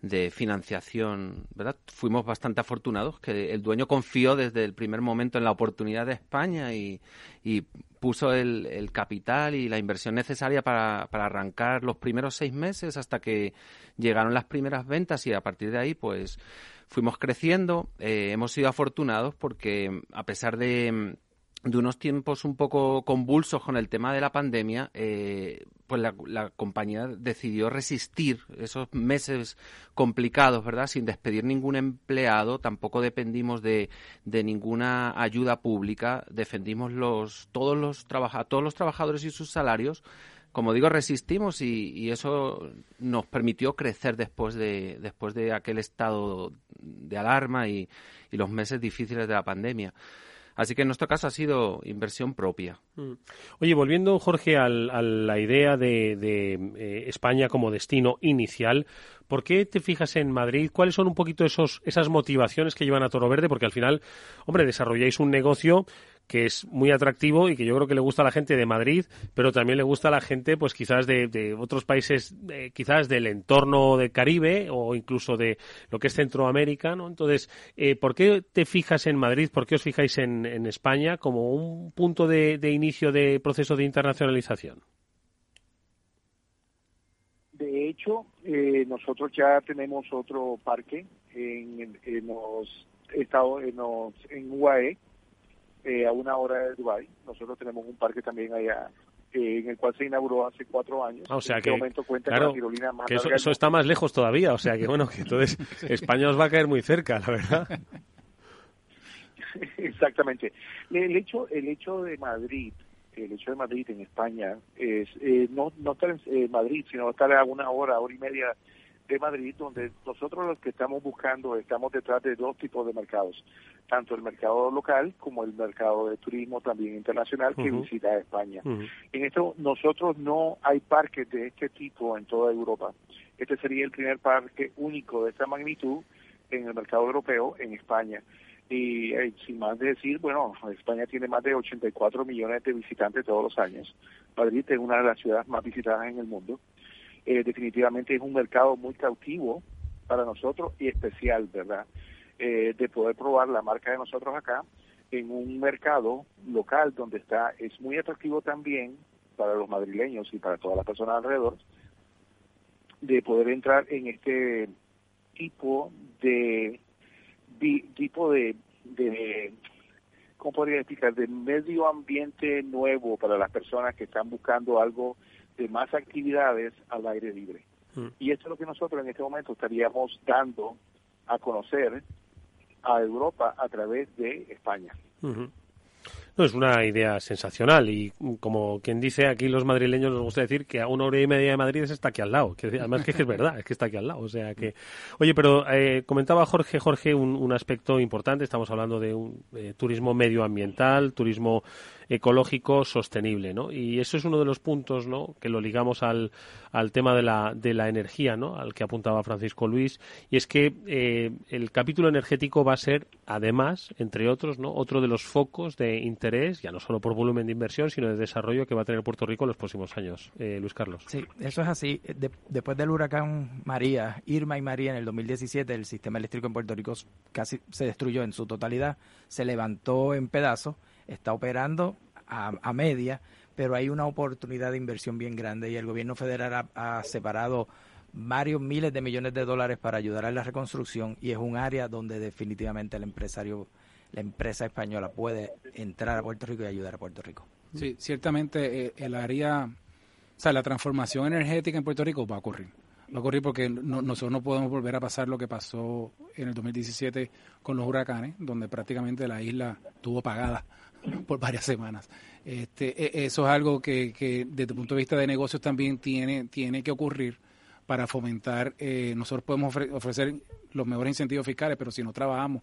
de financiación, ¿verdad? Fuimos bastante afortunados que el dueño confió desde el primer momento en la oportunidad de España y, y puso el, capital y la inversión necesaria para, para, arrancar los primeros seis meses hasta que llegaron las primeras ventas y a partir de ahí pues fuimos creciendo. Eh, hemos sido afortunados porque a pesar de de unos tiempos un poco convulsos con el tema de la pandemia, eh, pues la, compañía decidió resistir esos meses complicados, ¿verdad? Sin despedir ningún empleado, tampoco dependimos de, ninguna ayuda pública, defendimos los, todos, los todos los trabajadores y sus salarios. Como digo, resistimos y, y eso nos permitió crecer después de, después de aquel estado de alarma y los meses difíciles de la pandemia. Así que en nuestro caso ha sido inversión propia. Mm. Oye, volviendo, Jorge, a la idea de, eh, España como destino inicial, ¿por qué te fijas en Madrid? ¿Cuáles son un poquito esos, esas motivaciones que llevan a Toro Verde? Porque al final, hombre, desarrolláis un negocio que es muy atractivo y que yo creo que le gusta a la gente de Madrid, pero también le gusta a la gente, pues quizás de, otros países, quizás del entorno del Caribe o incluso de lo que es Centroamérica, ¿no? Entonces, eh, ¿por qué te fijas en Madrid? ¿Por qué os fijáis en, España como un punto de, inicio de proceso de internacionalización? De hecho, eh, nosotros ya tenemos otro parque en, los estados, en, los, en UAE, eh, a una hora de Dubái. Nosotros tenemos un parque también allá eh, en el cual se inauguró hace cuatro años. Ah, o sea en este que, momento cuenta con la tirolina más que eso, está más lejos todavía. O sea que bueno, que entonces España os va a caer muy cerca, la verdad. Exactamente. El hecho, el hecho de Madrid, el hecho de Madrid en España es eh, no no estar en Madrid, sino estar a una hora, hora y media de Madrid, donde nosotros los que estamos buscando estamos detrás de dos tipos de mercados, tanto el mercado local como el mercado de turismo también internacional que visita España. En esto nosotros no hay parques de este tipo en toda Europa. Este sería el primer parque único de esta magnitud en el mercado europeo en España. Y eh, sin más de decir, bueno, España tiene más de 84 millones de visitantes todos los años. Madrid es una de las ciudades más visitadas en el mundo. Eh, definitivamente es un mercado muy cautivo para nosotros y especial, ¿verdad? Eh, de poder probar la marca de nosotros acá en un mercado local donde está, es muy atractivo también para los madrileños y para todas las personas alrededor, de poder entrar en este tipo de, tipo de, de ¿cómo podría explicar? De medio ambiente nuevo para las personas que están buscando algo de más actividades al aire libre. Mm. Y esto es lo que nosotros en este momento estaríamos dando a conocer a Europa a través de España. No, es una idea sensacional y como quien dice, aquí los madrileños nos gusta decir que a una hora y media de Madrid está aquí al lado. Que además que es, verdad, es que está aquí al lado. O sea que, oye, pero eh, comentaba Jorge, Jorge, un, aspecto importante. Estamos hablando de un eh, turismo medioambiental, turismo ecológico sostenible, ¿no? Y eso es uno de los puntos, ¿no? Que lo ligamos al, al tema de la, de la energía, ¿no? Al que apuntaba Francisco Luis. Y es que eh, el capítulo energético va a ser, además, entre otros, ¿no? Otro de los focos de interés, ya no solo por volumen de inversión, sino de desarrollo que va a tener Puerto Rico en los próximos años. Eh, Luis Carlos. Sí, eso es así. después del huracán María, Irma y María en el 2017, el sistema eléctrico en Puerto Rico casi se destruyó en su totalidad, se levantó en pedazos está operando a, media, pero hay una oportunidad de inversión bien grande y el gobierno federal ha, separado varios miles de millones de dólares para ayudar a la reconstrucción y es un área donde definitivamente el empresario, la empresa española puede entrar a Puerto Rico y ayudar a Puerto Rico. Sí, ciertamente eh, el área, o sea, la transformación energética en Puerto Rico va a ocurrir. Va a ocurrir porque nosotros no podemos volver a pasar lo que pasó en el 2017 con los huracanes, donde prácticamente la isla estuvo pagada por varias semanas. Este, e, eso es algo que, que, desde el punto de vista de negocios también tiene, tiene que ocurrir para fomentar. Eh, nosotros podemos ofrecer los mejores incentivos fiscales, pero si no trabajamos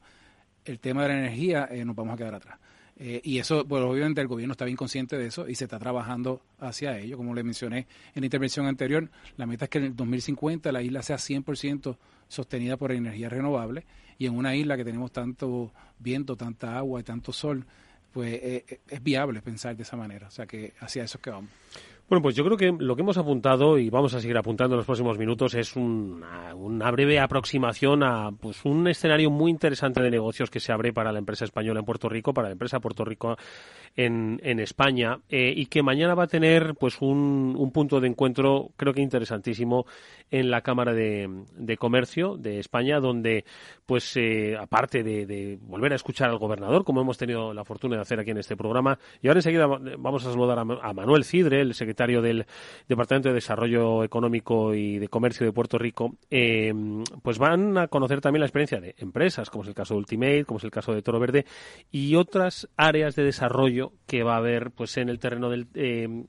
el tema de la energía, eh, nos vamos a quedar atrás. Eh, y eso, bueno, obviamente el gobierno está bien consciente de eso y se está trabajando hacia ello. Como le mencioné en la intervención anterior, la meta es que en el 2050 la isla sea 100% sostenida por energía renovable y en una isla que tenemos tanto viento, tanta agua y tanto sol, pues eh, eh, es viable pensar de esa manera. O sea que hacia eso es que vamos. Bueno, pues yo creo que lo que hemos apuntado y vamos a seguir apuntando en los próximos minutos es una, una, breve aproximación a pues un escenario muy interesante de negocios que se abre para la empresa española en Puerto Rico, para la empresa Puerto Rico en, en España eh, y que mañana va a tener pues un, un, punto de encuentro creo que interesantísimo en la Cámara de, de Comercio de España, donde pues eh, aparte de, volver a escuchar al gobernador, como hemos tenido la fortuna de hacer aquí en este programa, y ahora enseguida vamos a saludar a Manuel Cidre, el secretario del Departamento de Desarrollo Económico y de Comercio de Puerto Rico, eh, pues van a conocer también la experiencia de empresas, como es el caso de Ultimate, como es el caso de Toro Verde, y otras áreas de desarrollo que va a haber pues en el terreno del eh,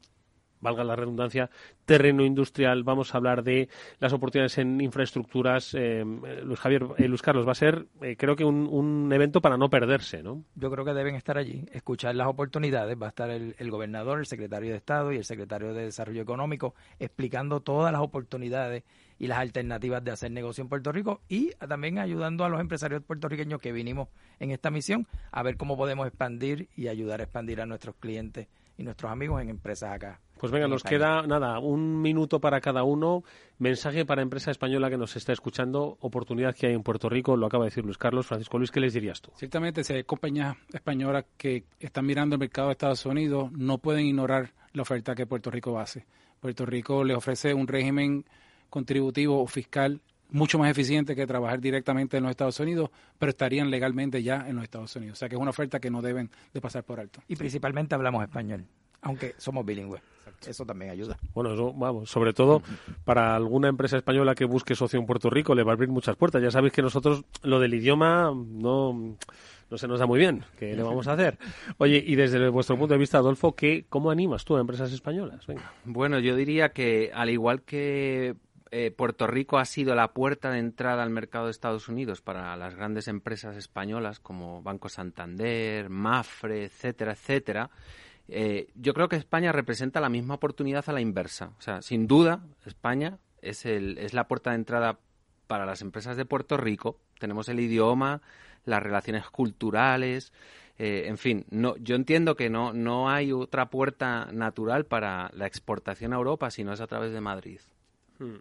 valga la redundancia, terreno industrial. Vamos a hablar de las oportunidades en infraestructuras. Eh, Luis Javier, eh, Luis Carlos, va a ser, eh, creo que un, evento para no perderse, ¿no? Yo creo que deben estar allí, escuchar las oportunidades. Va a estar el, el, gobernador, el secretario de Estado y el secretario de Desarrollo Económico explicando todas las oportunidades y las alternativas de hacer negocio en Puerto Rico y también ayudando a los empresarios puertorriqueños que vinimos en esta misión a ver cómo podemos expandir y ayudar a expandir a nuestros clientes y nuestros amigos en empresas acá. Pues venga, nos queda nada, un minuto para cada uno. Mensaje para empresa española que nos está escuchando, oportunidad que hay en Puerto Rico, lo acaba de decir Luis Carlos. Francisco Luis, ¿qué les dirías tú? Ciertamente, si hay compañías españolas que están mirando el mercado de Estados Unidos, no pueden ignorar la oferta que Puerto Rico hace. Puerto Rico le ofrece un régimen contributivo o fiscal mucho más eficiente que trabajar directamente en los Estados Unidos, pero estarían legalmente ya en los Estados Unidos. O sea que es una oferta que no deben de pasar por alto. Y principalmente hablamos español, aunque somos bilingües. Eso también ayuda. Bueno, eso, vamos, sobre todo para alguna empresa española que busque socio en Puerto Rico le va a abrir muchas puertas. Ya sabéis que nosotros lo del idioma no no se nos da muy bien. ¿Qué le vamos a hacer? Oye, y desde vuestro punto de vista, Adolfo, ¿qué, ¿cómo animas tú a empresas españolas? Venga. Bueno, yo diría que al igual que eh, Puerto Rico ha sido la puerta de entrada al mercado de Estados Unidos para las grandes empresas españolas como Banco Santander, Mafre, etcétera, etcétera, eh, yo creo que España representa la misma oportunidad a la inversa. O sea, sin duda, España es, el, es la puerta de entrada para las empresas de Puerto Rico. Tenemos el idioma, las relaciones culturales, eh, en fin, no, yo entiendo que no, no hay otra puerta natural para la exportación a Europa si no es a través de Madrid. Hmm.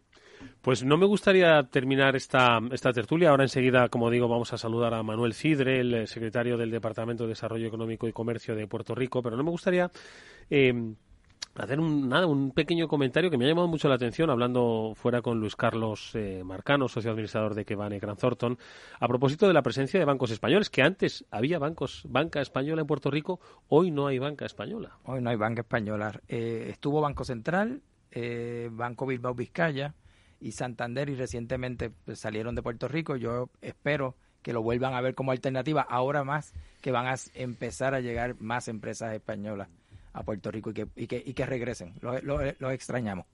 Pues no me gustaría terminar esta, esta tertulia. Ahora enseguida, como digo, vamos a saludar a Manuel Cidre, el secretario del Departamento de Desarrollo Económico y Comercio de Puerto Rico, pero no me gustaría eh, hacer un, nada, un pequeño comentario que me ha llamado mucho la atención, hablando fuera con Luis Carlos eh, Marcano, socio administrador de Kevane Gran Thornton, a propósito de la presencia de bancos españoles, que antes había bancos, banca española en Puerto Rico, hoy no hay banca española. Hoy no hay banca española. Eh, estuvo Banco Central, Banco Bilbao Vizcaya, y Santander y recientemente pues, salieron de Puerto Rico. Yo espero que lo vuelvan a ver como alternativa, ahora más que van a empezar a llegar más empresas españolas a Puerto Rico y que, y que, y que regresen. Los lo, extrañamos.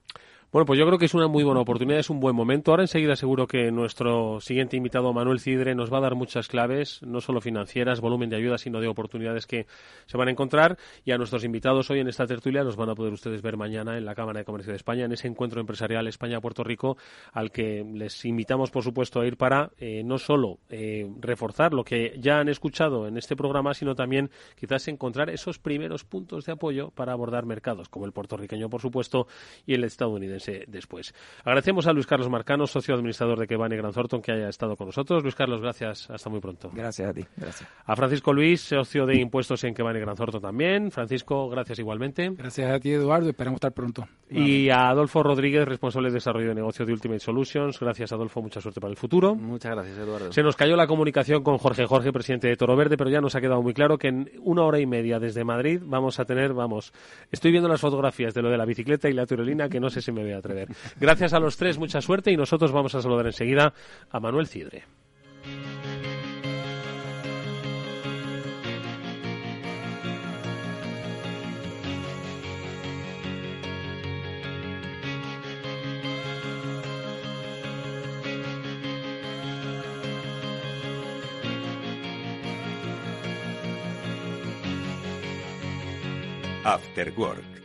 Bueno, pues yo creo que es una muy buena oportunidad, es un buen momento. Ahora enseguida seguro que nuestro siguiente invitado, Manuel Cidre, nos va a dar muchas claves, no solo financieras, volumen de ayuda, sino de oportunidades que se van a encontrar. Y a nuestros invitados hoy en esta tertulia los van a poder ustedes ver mañana en la Cámara de Comercio de España, en ese encuentro empresarial España-Puerto Rico, al que les invitamos, por supuesto, a ir para eh, no solo eh, reforzar lo que ya han escuchado en este programa, sino también quizás encontrar esos primeros puntos de apoyo para abordar mercados, como el puertorriqueño, por supuesto, y el estadounidense después. Agradecemos a Luis Carlos Marcano, socio administrador de Kevani Gran Thornton, que haya estado con nosotros. Luis Carlos, gracias. Hasta muy pronto. Gracias a ti. Gracias. A Francisco Luis, socio de impuestos en Kevani Gran Thornton también. Francisco, gracias igualmente. Gracias a ti, Eduardo. Esperamos estar pronto. Y a Adolfo Rodríguez, responsable de desarrollo de negocio de Ultimate Solutions. Gracias, Adolfo. Mucha suerte para el futuro. Muchas gracias, Eduardo. Se nos cayó la comunicación con Jorge Jorge, presidente de Toro Verde, pero ya nos ha quedado muy claro que en una hora y media desde Madrid vamos a tener, vamos, estoy viendo las fotografías de lo de la bicicleta y la tirolina que no sé si me voy atrever. Gracias a los tres, mucha suerte y nosotros vamos a saludar enseguida a Manuel Cidre. After Work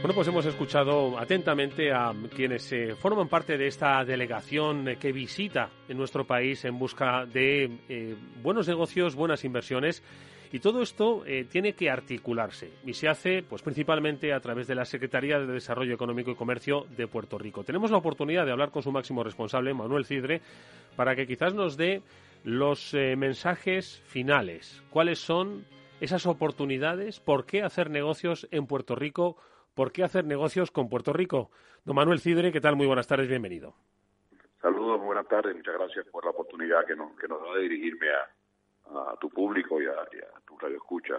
Bueno, pues hemos escuchado atentamente a quienes eh, forman parte de esta delegación que visita en nuestro país en busca de eh, buenos negocios, buenas inversiones. Y todo esto eh, tiene que articularse y se hace pues principalmente a través de la Secretaría de Desarrollo Económico y Comercio de Puerto Rico. Tenemos la oportunidad de hablar con su máximo responsable, Manuel Cidre, para que quizás nos dé los mensajes finales. ¿Cuáles son esas oportunidades? ¿Por qué hacer negocios en Puerto Rico? ¿Por qué hacer negocios con Puerto Rico? Don Manuel Cidre, ¿qué tal? Muy buenas tardes, bienvenido. Saludos, buenas tardes, muchas gracias por la oportunidad que nos, que nos da de dirigirme a, tu público y a, tu radio escucha.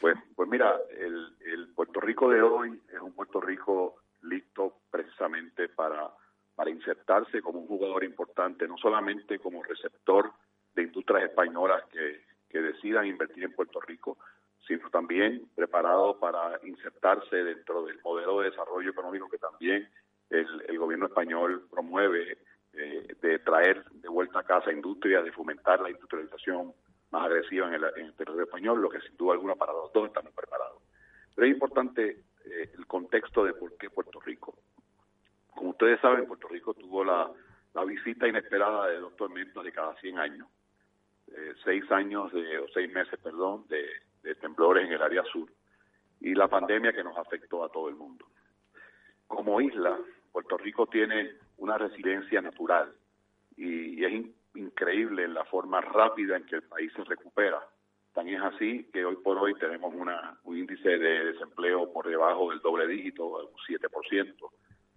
Pues, pues mira, el, el Puerto Rico de hoy es un Puerto Rico listo precisamente para, para insertarse como un jugador importante, no solamente como receptor de industrias españolas que, que decidan invertir en Puerto Rico, sino también preparado para insertarse dentro del modelo de desarrollo económico que también el, gobierno español promueve eh, de traer de vuelta a casa industria, de fomentar la industrialización más agresiva en el, territorio español, lo que sin duda alguna para los dos estamos preparados. Pero es importante eh, el contexto de por qué Puerto Rico. Como ustedes saben, Puerto Rico tuvo la, visita inesperada de dos tormentas de cada 100 años, eh, seis años de, o seis meses, perdón, de de temblores en el área sur y la pandemia que nos afectó a todo el mundo. Como isla, Puerto Rico tiene una resiliencia natural y, es increíble la forma rápida en que el país se recupera. Tan es así que hoy por hoy tenemos una, un índice de desempleo por debajo del doble dígito, un 7%.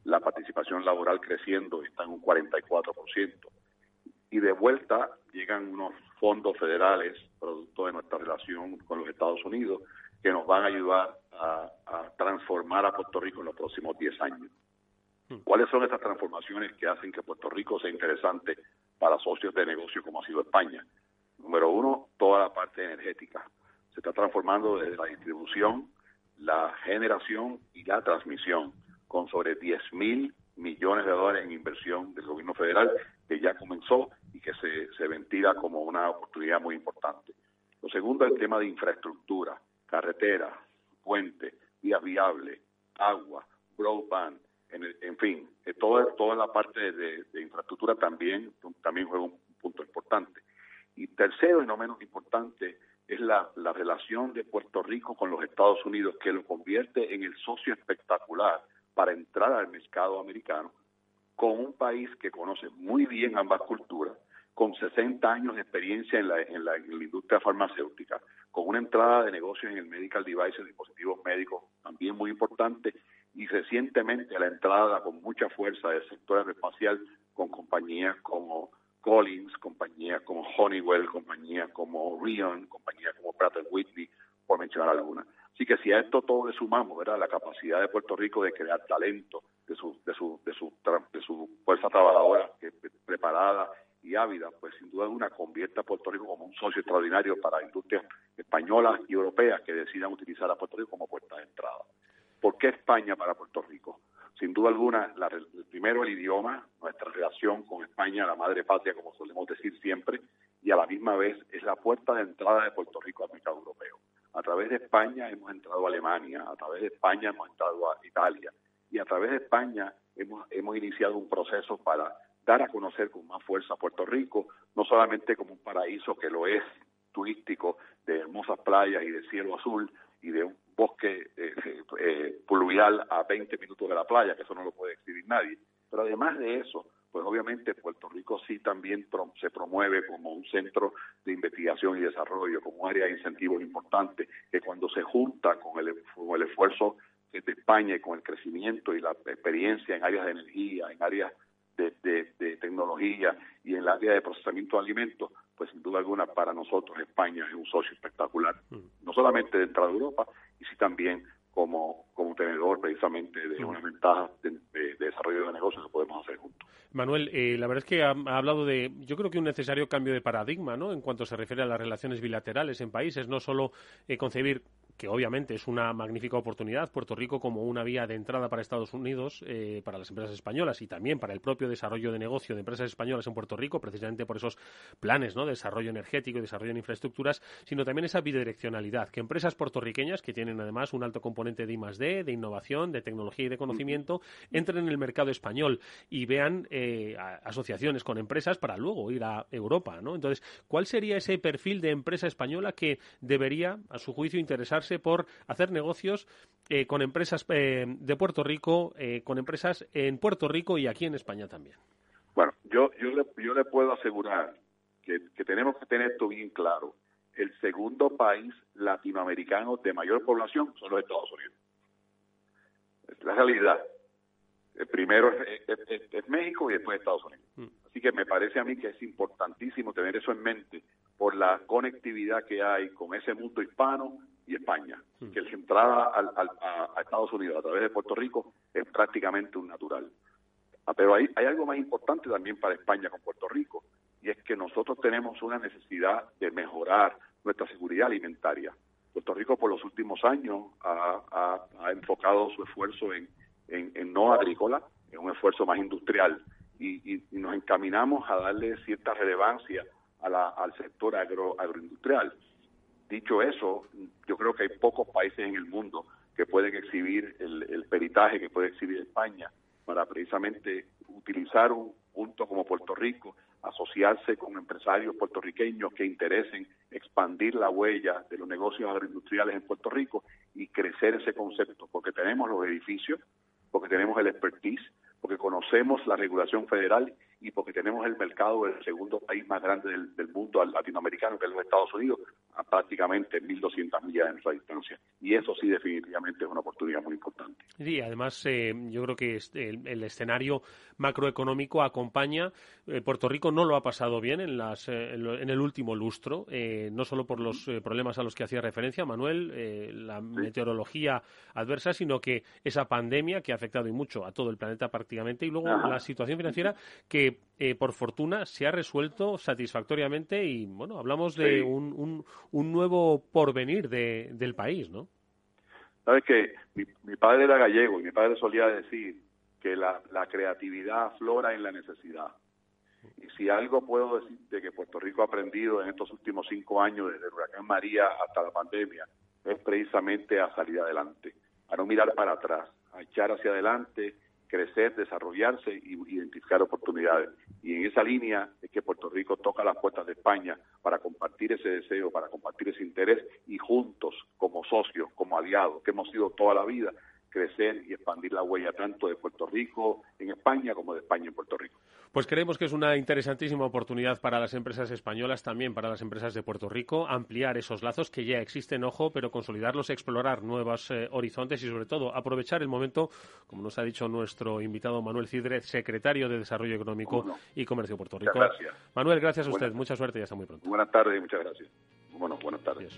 La participación laboral creciendo está en un 44%. Y de vuelta llegan unos fondos federales, producto de nuestra relación con los Estados Unidos, que nos van a ayudar a, transformar a Puerto Rico en los próximos 10 años. Hmm. ¿Cuáles son estas transformaciones que hacen que Puerto Rico sea interesante para socios de negocio como ha sido España? Número uno, toda la parte energética. Se está transformando desde la distribución, la generación y la transmisión, con sobre 10 mil millones de dólares en inversión del gobierno federal que ya comenzó y que se, se ventila como una oportunidad muy importante. Lo segundo es el tema de infraestructura, carretera, puente, vías viables, agua, broadband, en, en fin, eh, toda, toda la parte de, infraestructura también, también juega un punto importante. Y tercero y no menos importante es la, la relación de Puerto Rico con los Estados Unidos que lo convierte en el socio espectacular para entrar al mercado americano con un país que conoce muy bien ambas culturas, con 60 años de experiencia en la, en la, industria farmacéutica, con una entrada de negocios en el medical device, dispositivos médicos también muy importante, y recientemente la entrada con mucha fuerza del sector aeroespacial con compañías como Collins, compañías como Honeywell, compañías como Rion, compañías como Pratt Whitney, por mencionar algunas. Así que si a esto todo le sumamos, ¿verdad? La capacidad de Puerto Rico de crear talento, de su, de su, de su, de su fuerza trabajadora preparada y ávida, pues sin duda alguna convierte a Puerto Rico como un socio extraordinario para industrias españolas y europeas que decidan utilizar a Puerto Rico como puerta de entrada. ¿Por qué España para Puerto Rico? Sin duda alguna, primero el idioma, nuestra relación con España, la madre patria, como solemos decir siempre, y a la misma vez es la puerta de entrada de Puerto Rico al mercado europeo. A través de España hemos entrado a Alemania, a través de España hemos entrado a Italia y a través de España hemos, hemos iniciado un proceso para dar a conocer con más fuerza a Puerto Rico, no solamente como un paraíso que lo es turístico de hermosas playas y de cielo azul y de un bosque eh, eh, pluvial a 20 minutos de la playa, que eso no lo puede exhibir nadie. Pero además de eso, pues obviamente Puerto Rico sí también se promueve como un centro de investigación y desarrollo, como un área de incentivos importante, que cuando se junta con el, con el esfuerzo de España y con el crecimiento y la experiencia en áreas de energía, en áreas de, de, tecnología y en el área de procesamiento de alimentos, pues sin duda alguna para nosotros España es un socio espectacular, mm. no solamente dentro de Europa, y sí también como, como tenedor precisamente de mm. una ventaja de, desarrollo de negocios que podemos hacer juntos. Manuel, eh, la verdad es que ha, hablado de, yo creo que un necesario cambio de paradigma, ¿no? En cuanto se refiere a las relaciones bilaterales en países, no solo eh, concebir que obviamente es una magnífica oportunidad, Puerto Rico como una vía de entrada para Estados Unidos, eh, para las empresas españolas y también para el propio desarrollo de negocio de empresas españolas en Puerto Rico, precisamente por esos planes ¿no? de desarrollo energético y desarrollo en infraestructuras, sino también esa bidireccionalidad, que empresas puertorriqueñas, que tienen además un alto componente de I+.D., de innovación, de tecnología y de conocimiento, entren en el mercado español y vean eh, asociaciones con empresas para luego ir a Europa. ¿no? Entonces, ¿cuál sería ese perfil de empresa española que debería, a su juicio, interesarse por hacer negocios eh, con empresas eh, de Puerto Rico, eh, con empresas en Puerto Rico y aquí en España también. Bueno, yo, yo, le, yo le puedo asegurar que, tenemos que tener esto bien claro. El segundo país latinoamericano de mayor población son los Estados Unidos. Es la realidad. El primero es, México y después Estados Unidos. Mm. Así que me parece a mí que es importantísimo tener eso en mente por la conectividad que hay con ese mundo hispano y España, hmm. que la entrada al, a, Estados Unidos a través de Puerto Rico es prácticamente un natural. Ah, pero hay, algo más importante también para España con Puerto Rico, y es que nosotros tenemos una necesidad de mejorar nuestra seguridad alimentaria. Puerto Rico por los últimos años ha, enfocado su esfuerzo en, en, no agrícola, en un esfuerzo más industrial, y, y, nos encaminamos a darle cierta relevancia a la, al sector agro, agroindustrial. Dicho eso, yo creo que hay pocos países en el mundo que pueden exhibir el, peritaje que puede exhibir España para precisamente utilizar un punto como Puerto Rico, asociarse con empresarios puertorriqueños que interesen expandir la huella de los negocios agroindustriales en Puerto Rico y crecer ese concepto, porque tenemos los edificios, porque tenemos el expertise, porque conocemos la regulación federal y porque tenemos el mercado del segundo país más grande del, mundo latinoamericano, que es los Estados Unidos, a prácticamente 1.200 millas de nuestra distancia. Y eso sí definitivamente es una oportunidad muy importante. Sí, además eh, yo creo que el, escenario macroeconómico acompaña. Eh, Puerto Rico no lo ha pasado bien en, las, eh, en, el último lustro, no solo por los problemas a los que hacía referencia Manuel, la meteorología adversa, sino que esa pandemia que ha afectado y mucho a todo el planeta prácticamente y luego la situación financiera que eh, por fortuna se ha resuelto satisfactoriamente y bueno, hablamos de un, un, nuevo porvenir de, del país, ¿no? Sabes que mi, padre era gallego y mi padre solía decir que la, la creatividad aflora en la necesidad. Y si algo puedo decir de que Puerto Rico ha aprendido en estos últimos cinco años, desde el huracán María hasta la pandemia, es precisamente a salir adelante, a no mirar para atrás, a echar hacia adelante crecer, desarrollarse y identificar oportunidades. Y en esa línea es que Puerto Rico toca las puertas de España para compartir ese deseo, para compartir ese interés y juntos, como socios, como aliados, que hemos sido toda la vida, crecer y expandir la huella tanto de Puerto Rico en España como de España en Puerto Rico. Pues creemos que es una interesantísima oportunidad para las empresas españolas, también para las empresas de Puerto Rico, ampliar esos lazos que ya existen, ojo, pero consolidarlos, explorar nuevos eh, horizontes y sobre todo aprovechar el momento, como nos ha dicho nuestro invitado Manuel Cidre, secretario de Desarrollo Económico y Comercio de Puerto Rico. gracias. Manuel, gracias a usted, mucha suerte y hasta muy pronto. Buenas tardes y muchas gracias. Bueno, buenas tardes.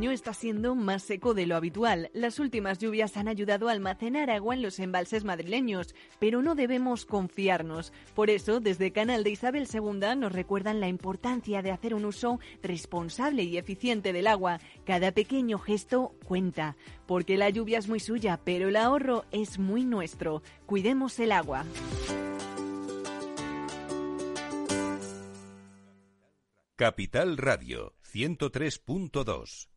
Año está siendo más seco de lo habitual. Las últimas lluvias han ayudado a almacenar agua en los embalses madrileños, pero no debemos confiarnos. Por eso, desde Canal de Isabel II nos recuerdan la importancia de hacer un uso responsable y eficiente del agua. Cada pequeño gesto cuenta, porque la lluvia es muy suya, pero el ahorro es muy nuestro. Cuidemos el agua. Capital Radio 103.2